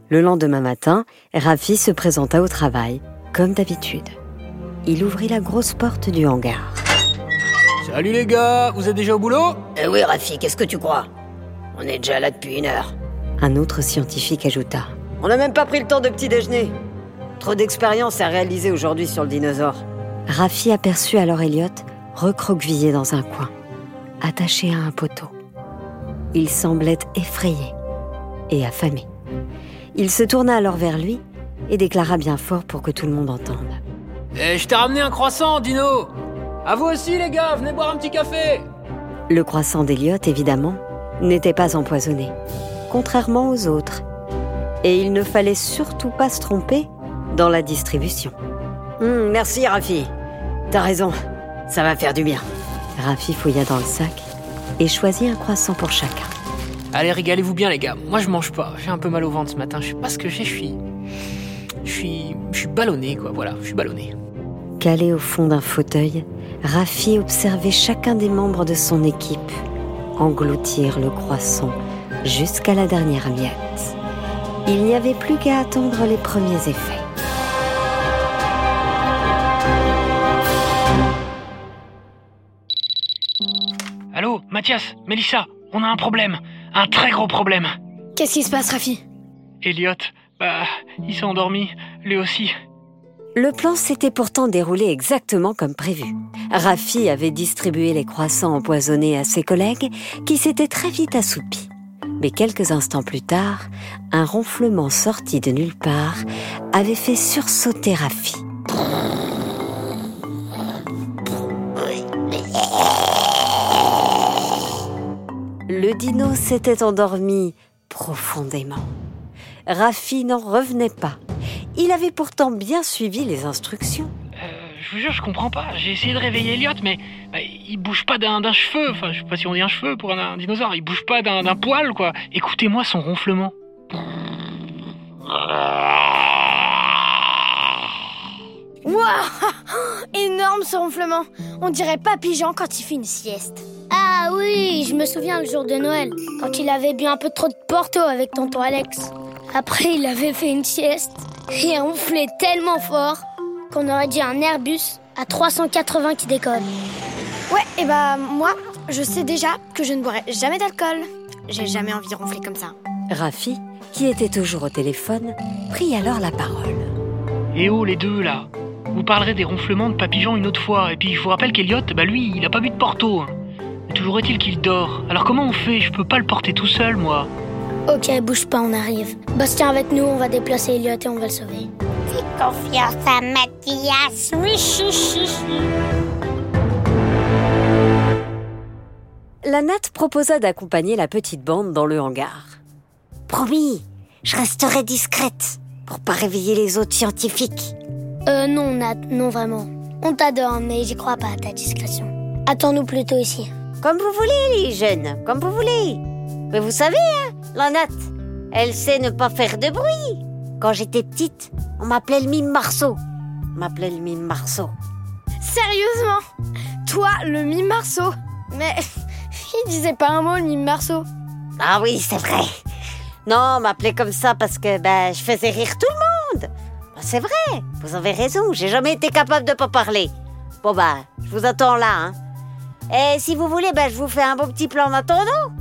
Le lendemain matin, Rafi se présenta au travail, comme d'habitude. Il ouvrit la grosse porte du hangar. Salut les gars, vous êtes déjà au boulot? Eh oui, Rafi, qu'est-ce que tu crois? On est déjà là depuis une heure. Un autre scientifique ajouta. On n'a même pas pris le temps de petit déjeuner. Trop d'expérience à réaliser aujourd'hui sur le dinosaure. Rafi aperçut alors Elliot recroquevillé dans un coin, attaché à un poteau. Il semblait effrayé et affamé. Il se tourna alors vers lui et déclara bien fort pour que tout le monde entende. Eh, je t'ai ramené un croissant, Dino À vous aussi les gars, venez boire un petit café Le croissant d'Elliot, évidemment, n'était pas empoisonné, contrairement aux autres. Et il ne fallait surtout pas se tromper dans la distribution. Hum, merci, Rafi. T'as raison, ça va faire du bien. Rafi fouilla dans le sac et choisit un croissant pour chacun. Allez, régalez-vous bien les gars, moi je mange pas, j'ai un peu mal au ventre ce matin, je sais pas ce que j'ai, je suis... Je suis... Je suis ballonné quoi, voilà, je suis ballonné. Calé au fond d'un fauteuil, Rafi observait chacun des membres de son équipe engloutir le croissant jusqu'à la dernière miette. Il n'y avait plus qu'à attendre les premiers effets. Allô, Mathias, Mélissa, on a un problème, un très gros problème. Qu'est-ce qui se passe, Rafi? Elliot, bah, il s'est endormi, lui aussi. Le plan s'était pourtant déroulé exactement comme prévu. Rafi avait distribué les croissants empoisonnés à ses collègues qui s'étaient très vite assoupis. Mais quelques instants plus tard, un ronflement sorti de nulle part avait fait sursauter Rafi. Le dino s'était endormi profondément. Rafi n'en revenait pas. Il avait pourtant bien suivi les instructions. Je vous jure, je comprends pas. J'ai essayé de réveiller Elliot, mais bah, il bouge pas d'un cheveu. Enfin, je sais pas si on dit un cheveu pour un, dinosaure. Il bouge pas d'un poil, quoi. Écoutez-moi son ronflement. Waouh Énorme ce ronflement On dirait Papy Jean quand il fait une sieste. Ah oui, je me souviens le jour de Noël, quand il avait bu un peu trop de Porto avec tonton Alex. Après, il avait fait une sieste et ronflé tellement fort Qu'on aurait dit un Airbus à 380 qui décolle. Ouais, et bah moi, je sais déjà que je ne boirai jamais d'alcool. J'ai jamais envie de ronfler comme ça. Rafi, qui était toujours au téléphone, prit alors la parole. Et oh, les deux, là? Vous parlerez des ronflements de Papillon une autre fois. Et puis, je vous rappelle qu'Elliot, bah lui, il a pas bu de Porto. hein. Mais toujours est-il qu'il dort. Alors comment on fait? Je peux pas le porter tout seul, moi. Ok, bouge pas, on arrive. Bastien avec nous, on va déplacer Elliot et on va le sauver. Fais confiance à Mathias. Oui, chi, chi, chi. La natte proposa d'accompagner la petite bande dans le hangar. Promis, je resterai discrète pour pas réveiller les autres scientifiques. Euh, non, Nat, non vraiment. On t'adore, mais j'y crois pas à ta discrétion. Attends-nous plutôt ici. Comme vous voulez, les jeunes, comme vous voulez. Mais vous savez, hein, la natte, elle sait ne pas faire de bruit. Quand j'étais petite, on m'appelait le mime Marceau. On m'appelait le mime Marceau. Sérieusement? Toi, le mime Marceau? Mais il disait pas un mot, le mime Marceau. Ah oui, c'est vrai. Non, m'appeler comme ça parce que ben, je faisais rire tout le monde. Ben, c'est vrai, vous avez raison, j'ai jamais été capable de pas parler. Bon bah, je vous attends là. Hein. Et si vous voulez, ben, je vous fais un beau petit plan en attendant.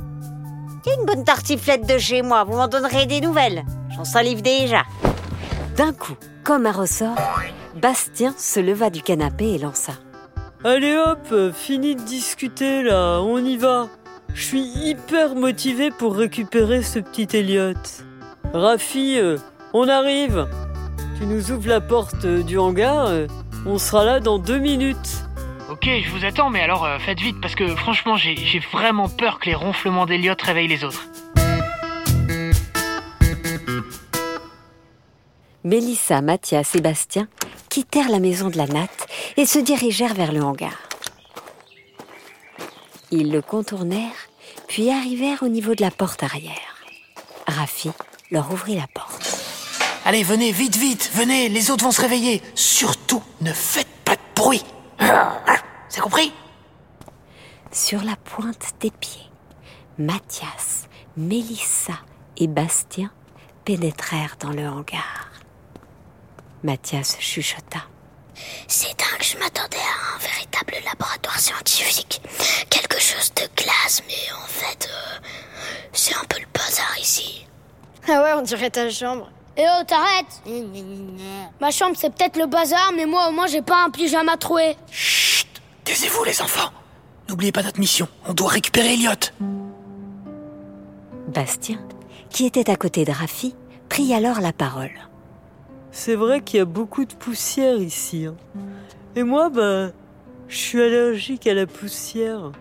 Il y a une bonne tartiflette de chez moi, vous m'en donnerez des nouvelles. J'en salive déjà. D'un coup, comme un ressort, Bastien se leva du canapé et lança. Allez hop, fini de discuter là, on y va. Je suis hyper motivé pour récupérer ce petit Elliot. Rafi, euh, on arrive. Tu nous ouvres la porte euh, du hangar, euh, on sera là dans deux minutes. Ok, je vous attends, mais alors euh, faites vite parce que franchement, j'ai j'ai vraiment peur que les ronflements d'Eliott réveillent les autres. Mélissa, Mathias et Bastien quittèrent la maison de la natte et se dirigèrent vers le hangar. Ils le contournèrent, puis arrivèrent au niveau de la porte arrière. Rafi leur ouvrit la porte. Allez, venez, vite, vite, venez, les autres vont se réveiller. Surtout, ne faites pas de bruit. C'est compris? Sur la pointe des pieds, Mathias, Mélissa et Bastien pénétrèrent dans le hangar. Mathias chuchota. C'est dingue, je m'attendais à un véritable laboratoire scientifique. Quelque chose de classe, mais en fait, euh, c'est un peu le bazar ici. Ah ouais, on dirait ta chambre. Eh oh, t'arrêtes Ma chambre, c'est peut-être le bazar, mais moi, au moins, j'ai pas un pyjama troué. Chut Taisez-vous, les enfants. N'oubliez pas notre mission. On doit récupérer Elliot. Bastien, qui était à côté de Rafi, prit alors la parole. C'est vrai qu'il y a beaucoup de poussière ici. hein. Et moi, bah, je suis allergique à la poussière.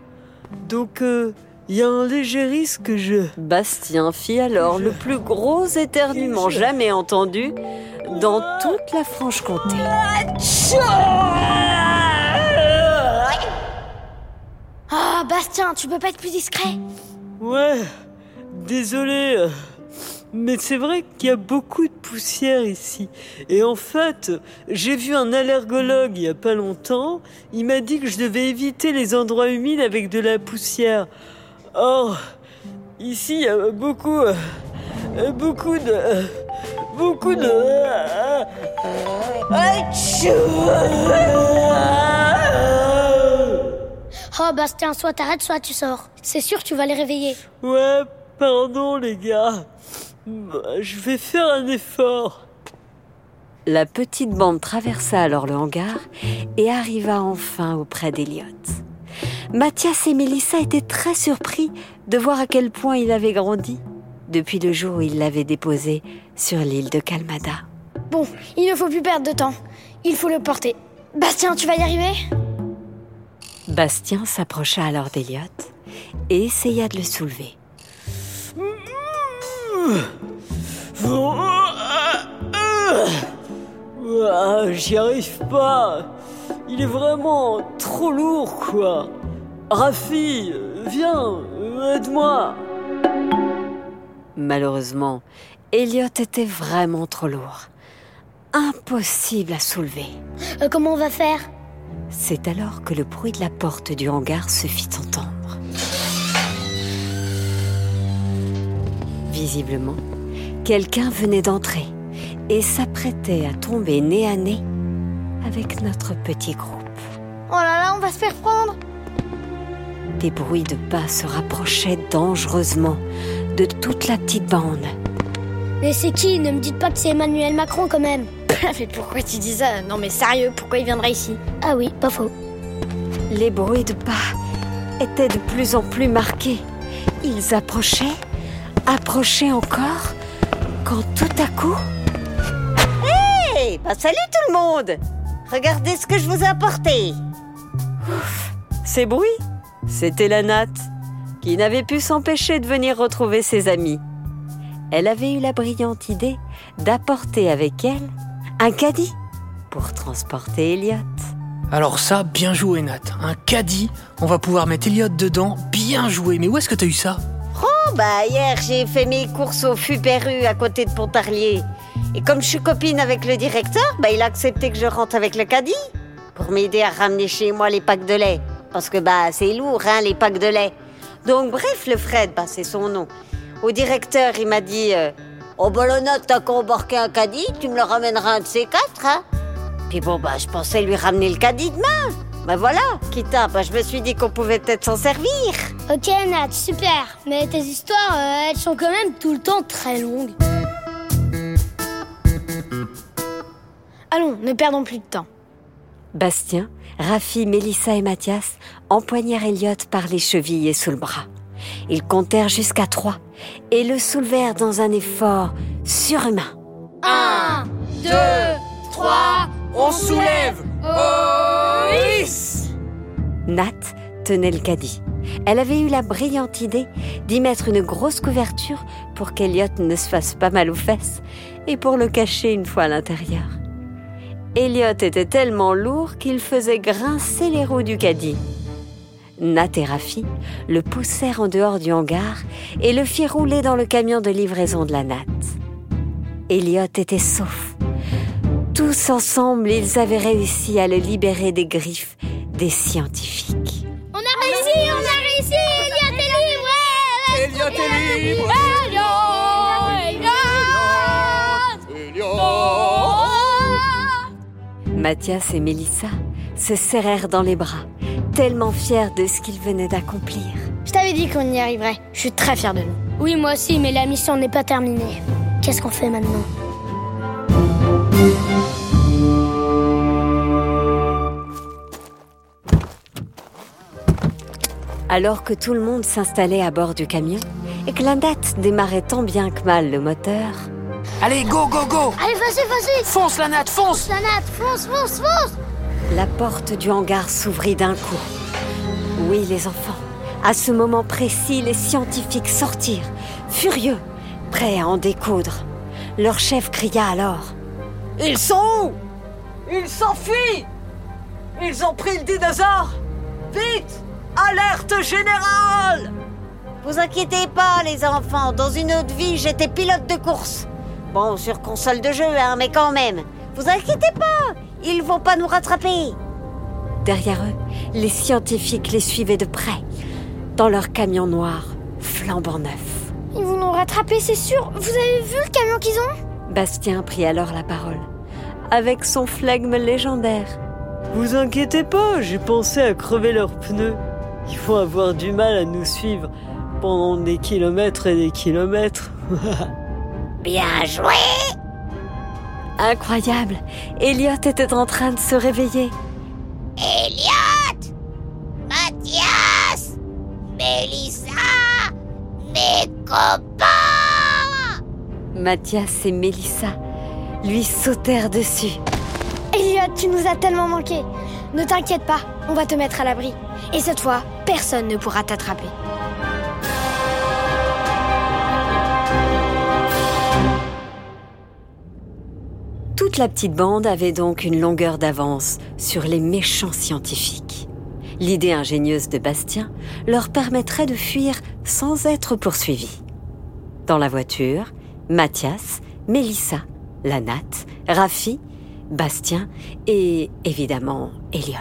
Donc, euh, il y a un léger risque que je... Bastien fit alors le plus gros éternuement jamais entendu dans toute la Franche-Comté. Ah, Bastien, tu peux pas être plus discret Ouais, désolé. Mais c'est vrai qu'il y a beaucoup de poussière ici. Et en fait, j'ai vu un allergologue il y a pas longtemps. Il m'a dit que je devais éviter les endroits humides avec de la poussière. Or, ici, il y a beaucoup, euh, beaucoup de, beaucoup de. euh, Oh, Bastien, soit t'arrêtes, soit tu sors. C'est sûr, tu vas les réveiller. Ouais, pardon les gars. Bah, Je vais faire un effort. La petite bande traversa alors le hangar et arriva enfin auprès d'Eliott. Mathias et Mélissa étaient très surpris de voir à quel point il avait grandi depuis le jour où il l'avait déposé sur l'île de Calmada. Bon, il ne faut plus perdre de temps. Il faut le porter. Bastien, tu vas y arriver? Bastien s'approcha alors d'Eliott et essaya de le soulever. Ah, J'y arrive pas. Il est vraiment trop lourd, quoi. Rafi, viens, aide-moi. Malheureusement, Elliot était vraiment trop lourd. Impossible à soulever. Euh, Comment on va faire? C'est alors que le bruit de la porte du hangar se fit entendre. Visiblement, quelqu'un venait d'entrer et s'apprêtait à tomber nez à nez avec notre petit groupe. Oh là là, on va se faire prendre Des bruits de pas se rapprochaient dangereusement de toute la petite bande. Mais c'est qui? Ne me dites pas que c'est Emmanuel Macron quand même. mais pourquoi tu dis ça? Non mais sérieux, pourquoi il viendrait ici? Ah oui, pas faux. Les bruits de pas étaient de plus en plus marqués. Ils approchaient, approchaient encore, quand tout à coup, Hey, bah salut tout le monde Regardez ce que je vous ai apporté ces bruits, c'était la natte, qui n'avait pu s'empêcher de venir retrouver ses amis. Elle avait eu la brillante idée d'apporter avec elle un caddie pour transporter Elliot. Alors ça, bien joué Nat. Un caddie, on va pouvoir mettre Elliot dedans. Bien joué. Mais où est-ce que t'as eu ça? Bah hier j'ai fait mes courses au Fuperu à côté de Pontarlier. Et comme je suis copine avec le directeur, bah il a accepté que je rentre avec le caddie pour m'aider à ramener chez moi les packs de lait. Parce que bah c'est lourd hein les packs de lait. Donc bref, le Fred, bah, c'est son nom. Au directeur, il m'a dit euh, Oh bah t'as qu'à embarquer un caddie, tu me le ramèneras un de ces quatre, hein Puis bon, bah je pensais lui ramener le caddie demain. Bah voilà, quitte bah je me suis dit qu'on pouvait peut-être s'en servir. Ok Nat, super. Mais tes histoires, euh, elles sont quand même tout le temps très longues. Allons, ne perdons plus de temps. Bastien, Rafi, Mélissa et Mathias empoignèrent Elliot par les chevilles et sous le bras. Ils comptèrent jusqu'à trois et le soulevèrent dans un effort surhumain. Un, deux, trois, On soulève Oh Nat tenait le caddie. Elle avait eu la brillante idée d'y mettre une grosse couverture pour qu'Elliot ne se fasse pas mal aux fesses et pour le cacher une fois à l'intérieur. Elliot était tellement lourd qu'il faisait grincer les roues du caddie. Nat et Rafi le poussèrent en dehors du hangar et le firent rouler dans le camion de livraison de la Nat. Elliot était sauf. Tous ensemble, ils avaient réussi à le libérer des griffes des scientifiques. On a réussi, on a réussi Elliot est libre Elliot est libre Mathias et Mélissa se serrèrent dans les bras, tellement fiers de ce qu'ils venaient d'accomplir. Je t'avais dit qu'on y arriverait. Je suis très fière de nous. Oui, moi aussi, mais la mission n'est pas terminée. Qu'est-ce qu'on fait maintenant? Alors que tout le monde s'installait à bord du camion et que la date démarrait tant bien que mal le moteur, Allez, go, go, go. Allez, vas-y, vas-y. Fonce, la natte, fonce. La fonce, fonce, fonce. La porte du hangar s'ouvrit d'un coup. Oui, les enfants, à ce moment précis, les scientifiques sortirent, furieux, prêts à en découdre. Leur chef cria alors. Ils sont où? Ils s'enfuient. Ils ont pris le dinosaure. Vite Alerte générale Vous inquiétez pas, les enfants. Dans une autre vie, j'étais pilote de course. Bon, sur console de jeu, hein, mais quand même. Vous inquiétez pas, ils vont pas nous rattraper. Derrière eux, les scientifiques les suivaient de près, dans leur camion noir, flambant neuf. Ils vont nous rattraper, c'est sûr. Vous avez vu le camion qu'ils ont? Bastien prit alors la parole, avec son flegme légendaire. Vous inquiétez pas, j'ai pensé à crever leurs pneus. Ils vont avoir du mal à nous suivre pendant des kilomètres et des kilomètres. Bien joué Incroyable Elliot était en train de se réveiller. Elliot Mathias Mélissa Mes copains Mathias et Mélissa lui sautèrent dessus. Elliot, tu nous as tellement manqué. Ne t'inquiète pas, on va te mettre à l'abri. Et cette fois, personne ne pourra t'attraper. Toute la petite bande avait donc une longueur d'avance sur les méchants scientifiques. L'idée ingénieuse de Bastien leur permettrait de fuir sans être poursuivis. Dans la voiture, Mathias, Mélissa, Lanat, Rafi, Bastien et évidemment Elliot,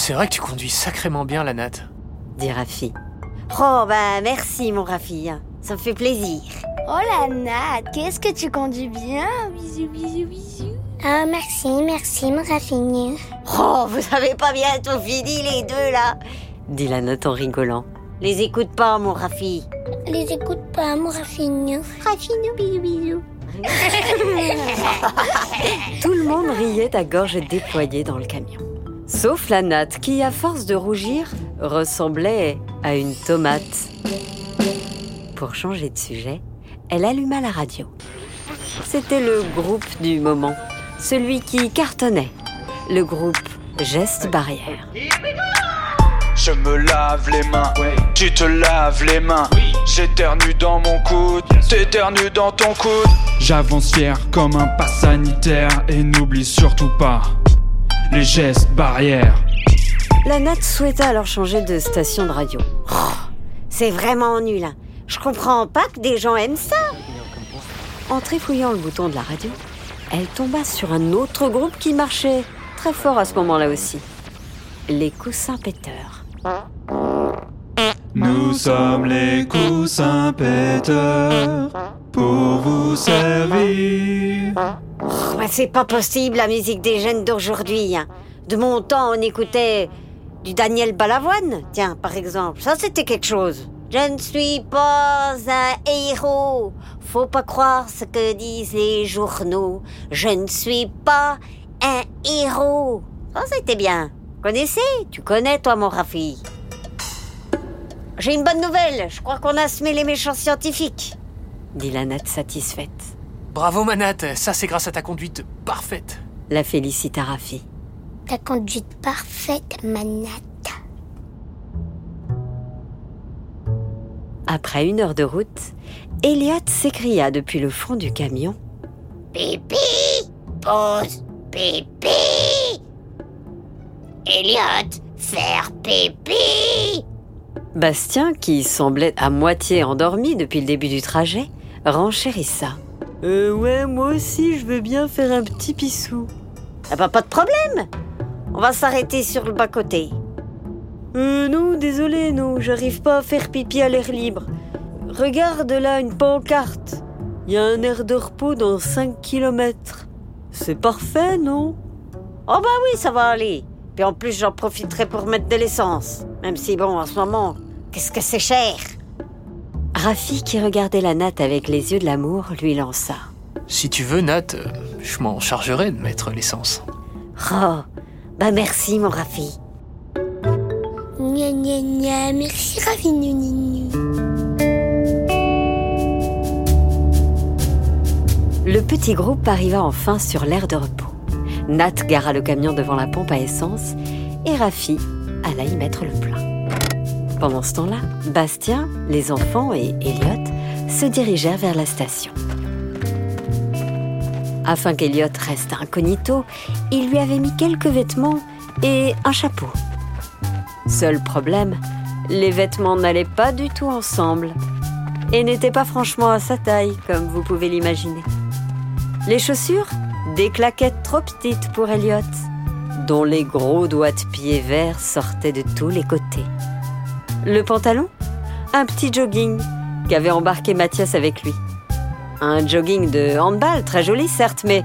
C'est vrai que tu conduis sacrément bien, la natte. dit Rafi. Oh bah merci mon Rafi, ça me fait plaisir. Oh la Nat, qu'est-ce que tu conduis bien? Bisous, bisous, bisous. Ah, merci, merci, mon raffiné. Oh, vous avez pas bientôt fini les deux là dit la note en rigolant. Les écoute pas mon Rafi. Les écoute pas, mon raffiné. Raffiné, bisous, bisous. Tout le monde riait à gorge déployée dans le camion. Sauf la natte qui, à force de rougir, ressemblait à une tomate. Pour changer de sujet, elle alluma la radio. C'était le groupe du moment, celui qui cartonnait, le groupe Geste Barrière. Je me lave les mains, tu te laves les mains. J'éternue dans mon coude, t'éternues dans ton coude. J'avance fier comme un pas sanitaire et n'oublie surtout pas les gestes barrières. La natte souhaita alors changer de station de radio. C'est vraiment nul. hein. Je comprends pas que des gens aiment ça. En trifouillant le bouton de la radio, elle tomba sur un autre groupe qui marchait très fort à ce moment-là aussi. Les coussins péteurs. Nous sommes les coussins péteurs pour vous servir. Oh, bah, c'est pas possible la musique des jeunes d'aujourd'hui. hein. De mon temps, on écoutait du Daniel Balavoine, tiens, par exemple. Ça, c'était quelque chose. Je ne suis pas un héros. Faut pas croire ce que disent les journaux. Je ne suis pas un héros. Ça, c'était bien. Connaissez Tu connais, toi, mon Rafi? J'ai une bonne nouvelle. Je crois qu'on a semé les méchants scientifiques. Dit la natte satisfaite. Bravo Manette, ça c'est grâce à ta conduite parfaite. La félicita Rafi. Ta conduite parfaite, manette. Après une heure de route, Elliot s'écria depuis le fond du camion. Pipi Pause Pipi Elliot Faire pipi Bastien, qui semblait à moitié endormi depuis le début du trajet, renchérissa. Euh, ouais, moi aussi, je veux bien faire un petit pissou. Ah bah, pas de problème. On va s'arrêter sur le bas-côté. Euh, non, désolé, non, j'arrive pas à faire pipi à l'air libre. Regarde là une pancarte. Il y a un air de repos dans 5 kilomètres. C'est parfait, non? Oh bah oui, ça va aller. Puis en plus, j'en profiterai pour mettre de l'essence. Même si, bon, en ce moment, qu'est-ce que c'est cher? Rafi, qui regardait la natte avec les yeux de l'amour, lui lança. Si tu veux Nat, euh, je m'en chargerai de mettre l'essence. Oh, bah merci, mon Rafi. Gna gna gna, merci Rafi. Le petit groupe arriva enfin sur l'aire de repos. Nat gara le camion devant la pompe à essence et Rafi alla y mettre le plein. Pendant ce temps-là, Bastien, les enfants et Elliot se dirigèrent vers la station. Afin qu'Elliot reste incognito, il lui avait mis quelques vêtements et un chapeau. Seul problème, les vêtements n'allaient pas du tout ensemble et n'étaient pas franchement à sa taille, comme vous pouvez l'imaginer. Les chaussures Des claquettes trop petites pour Elliot, dont les gros doigts de pied verts sortaient de tous les côtés. Le pantalon Un petit jogging qu'avait embarqué Mathias avec lui. Un jogging de handball, très joli certes, mais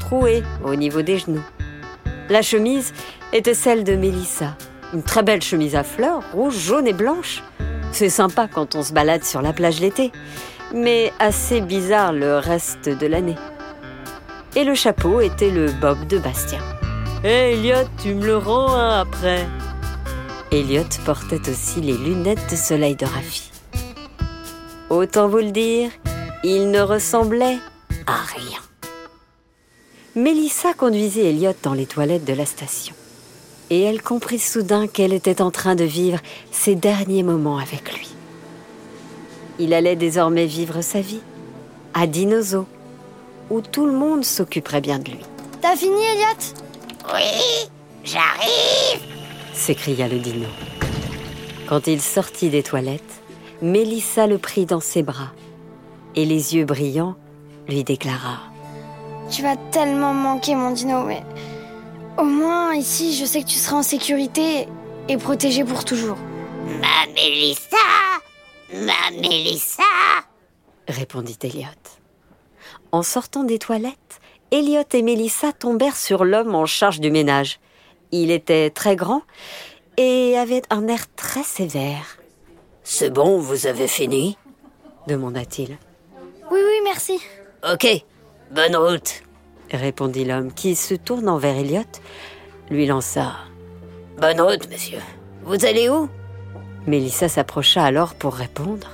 troué au niveau des genoux. La chemise était celle de Mélissa. Une très belle chemise à fleurs, rouge, jaune et blanche. C'est sympa quand on se balade sur la plage l'été, mais assez bizarre le reste de l'année. Et le chapeau était le bob de Bastien. Hé Elliot, tu me le rends hein, après. Elliot portait aussi les lunettes de soleil de Rafi. Autant vous le dire, il ne ressemblait à rien. Mélissa conduisait Elliot dans les toilettes de la station. Et elle comprit soudain qu'elle était en train de vivre ses derniers moments avec lui. Il allait désormais vivre sa vie à Dinozo, où tout le monde s'occuperait bien de lui, T'as fini, Elliot Oui J'arrive s'écria le dino. Quand il sortit des toilettes, Mélissa le prit dans ses bras et les yeux brillants lui déclara Tu vas tellement me manquer, mon dino, mais au moins ici, je sais que tu seras en sécurité et protégé pour toujours. Ma Mélissa Ma Mélissa répondit Elliot. En sortant des toilettes, Elliot et Mélissa tombèrent sur l'homme en charge du ménage. Il était très grand et avait un air très sévère. C'est bon, vous avez fini demanda-t-il. Oui, oui, merci. Ok, bonne route. répondit l'homme qui, se tournant vers Elliot, lui lança. Bonne route, monsieur. Vous allez où? Mélissa s'approcha alors pour répondre.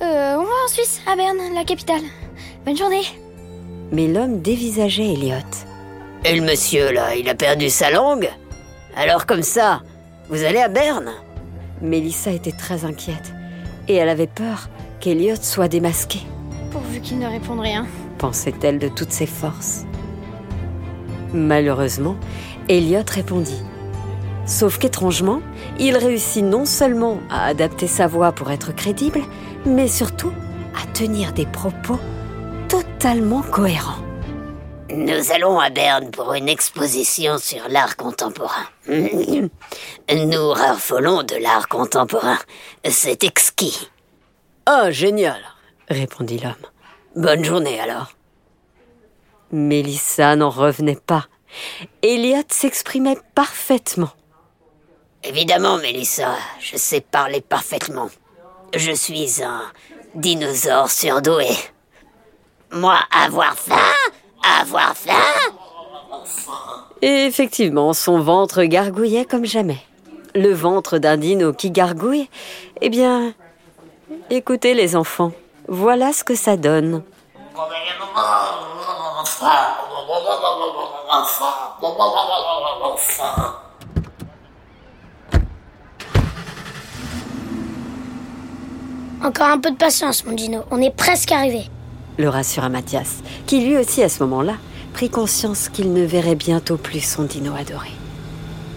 Euh, on va en Suisse, à Berne, la capitale. Bonne journée. Mais l'homme dévisageait Elliot. Et le monsieur, là, il a perdu sa langue? Alors comme ça, vous allez à Berne Mélissa était très inquiète et elle avait peur qu'Elliot soit démasqué, Pourvu qu'il ne réponde rien. pensait-elle de toutes ses forces. Malheureusement, Elliot répondit. Sauf qu'étrangement, il réussit non seulement à adapter sa voix pour être crédible, mais surtout à tenir des propos totalement cohérents. Nous allons à Berne pour une exposition sur l'art contemporain. Nous raffolons de l'art contemporain. C'est exquis. Oh, génial, répondit l'homme. Bonne journée alors. Mélissa n'en revenait pas. Elliot s'exprimait parfaitement. Évidemment, Mélissa, je sais parler parfaitement. Je suis un dinosaure surdoué. Moi, avoir faim Avoir faim? Et effectivement, son ventre gargouillait comme jamais. Le ventre d'un dino qui gargouille Eh bien, écoutez les enfants, voilà ce que ça donne. Encore un peu de patience, mon dino. On est presque arrivé. Le rassura Mathias, qui lui aussi à ce moment-là prit conscience qu'il ne verrait bientôt plus son dino adoré.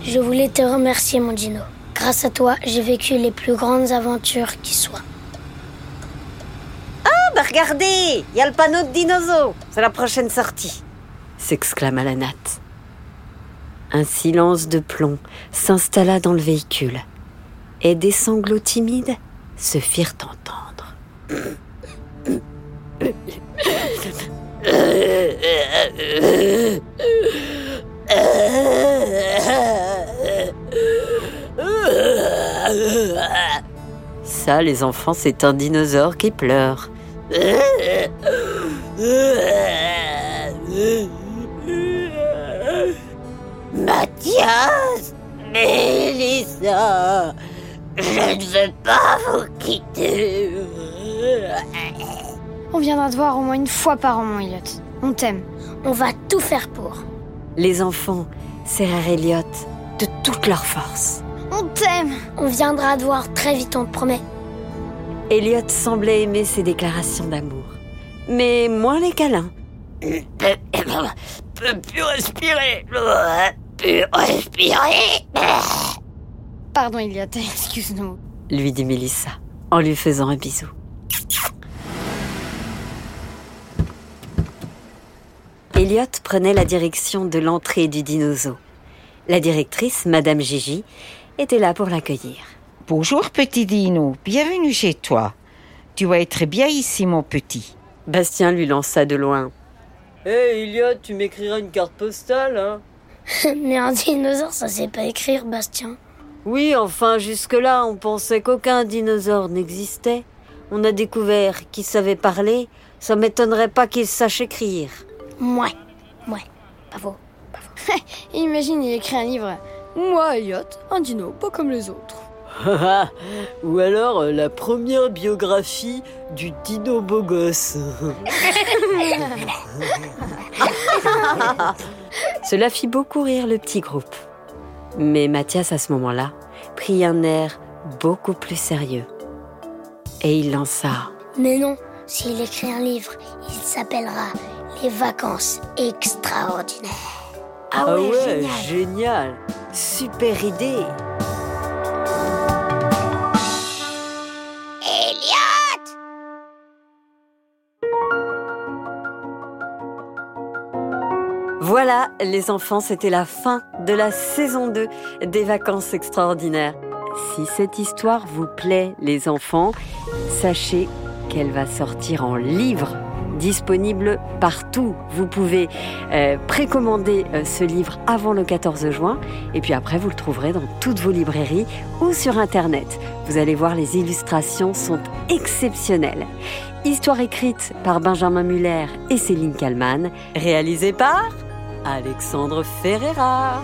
Je voulais te remercier, mon dino. Grâce à toi, j'ai vécu les plus grandes aventures qui soient. Ah, bah regardez Il y a le panneau de dinosaure C'est la prochaine sortie s'exclama la natte. Un silence de plomb s'installa dans le véhicule et des sanglots timides se firent entendre. Ça, les enfants, c'est un dinosaure qui pleure. Mathias Mélissa Je ne veux pas vous quitter On viendra te voir au moins une fois par an, mon Elliot. On t'aime. On va tout faire pour. Les enfants serrèrent Elliot de toute leur force. On t'aime On viendra te voir très vite, on te promet. Elliot semblait aimer ces déclarations d'amour, mais moins les câlins. Peux plus respirer Plus respirer Pardon, Elliot, excuse-nous. lui dit Mélissa en lui faisant un bisou. Elliot prenait la direction de l'entrée du dinosaure. La directrice, Madame Gigi, était là pour l'accueillir. Bonjour petit Dino, bienvenue chez toi. Tu vas être bien ici mon petit. Bastien lui lança de loin. Hé hey, Elliot, tu m'écriras une carte postale, hein? Mais un dinosaure, ça sait pas écrire, Bastien. Oui, enfin, jusque-là, on pensait qu'aucun dinosaure n'existait. On a découvert qu'il savait parler. Ça m'étonnerait pas qu'il sache écrire. Ouais, ouais, bravo, bravo. Imagine, il écrit un livre. Moi, Elliot, un dino, pas comme les autres. Ou alors euh, la première biographie du dino beau gosse. Cela fit beaucoup rire le petit groupe. Mais Mathias, à ce moment-là, prit un air beaucoup plus sérieux. Et il lança Mais non, s'il écrit un livre, il s'appellera Les vacances extraordinaires. Ah ouais, génial. génial Super idée Elliot Voilà, les enfants, c'était la fin de la saison 2 des vacances extraordinaires. Si cette histoire vous plaît, les enfants, sachez qu'elle va sortir en livre disponible partout. Vous pouvez euh, précommander euh, ce livre avant le 14 juin et puis après vous le trouverez dans toutes vos librairies ou sur internet. Vous allez voir les illustrations sont exceptionnelles. Histoire écrite par Benjamin Muller et Céline Kallmann, réalisée par Alexandre Ferreira.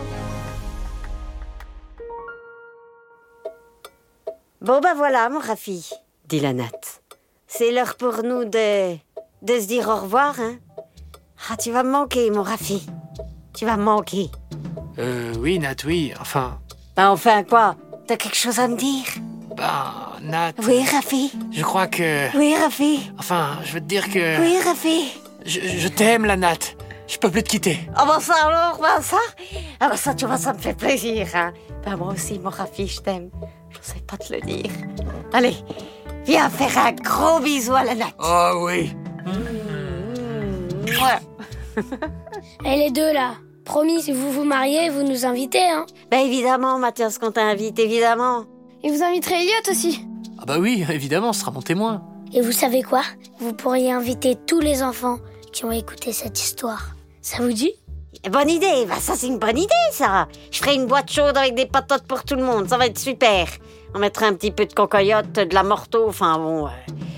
Bon bah voilà, mon Rafi. dit la natte. C'est l'heure pour nous de... de se dire au revoir, hein Ah, tu vas me manquer, mon Rafi. Tu vas me manquer. Euh, oui, Nat, oui. Enfin, Bah enfin quoi? T'as quelque chose à me dire? Bah, Nat. Oui, Rafi Je crois que. Oui, Rafi Enfin, je veux te dire que. Oui, Rafi Je, je t'aime, la Nat. Je peux plus te quitter. Ah bah ça alors, bah ça Ah bah ça, tu vois, ça me fait plaisir, hein Bah moi aussi, mon Rafi, je t'aime. Je sais pas te le dire. Allez, viens faire un gros bisou à la natte. Oh oui. Ouais. Et les deux là Promis, si vous vous mariez, vous nous invitez, hein Ben évidemment, Mathias, qu'on t'invite, évidemment. Et vous inviterez Elliot aussi Ah bah oui, évidemment, ce sera mon témoin. Et vous savez quoi? Vous pourriez inviter tous les enfants qui ont écouté cette histoire. Ça vous dit? Bonne idée, bah ça c'est une bonne idée ça. Je ferai une boîte chaude avec des patates pour tout le monde, ça va être super. On mettra un petit peu de cocoyote, de la morteau, enfin bon, euh,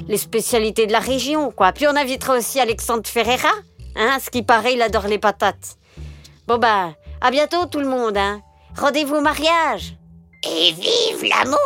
les spécialités de la région quoi. Puis on invitera aussi Alexandre Ferreira, hein, ce qui paraît il adore les patates. Bon bah, à bientôt tout le monde, hein. Rendez-vous au mariage. Et vive l'amour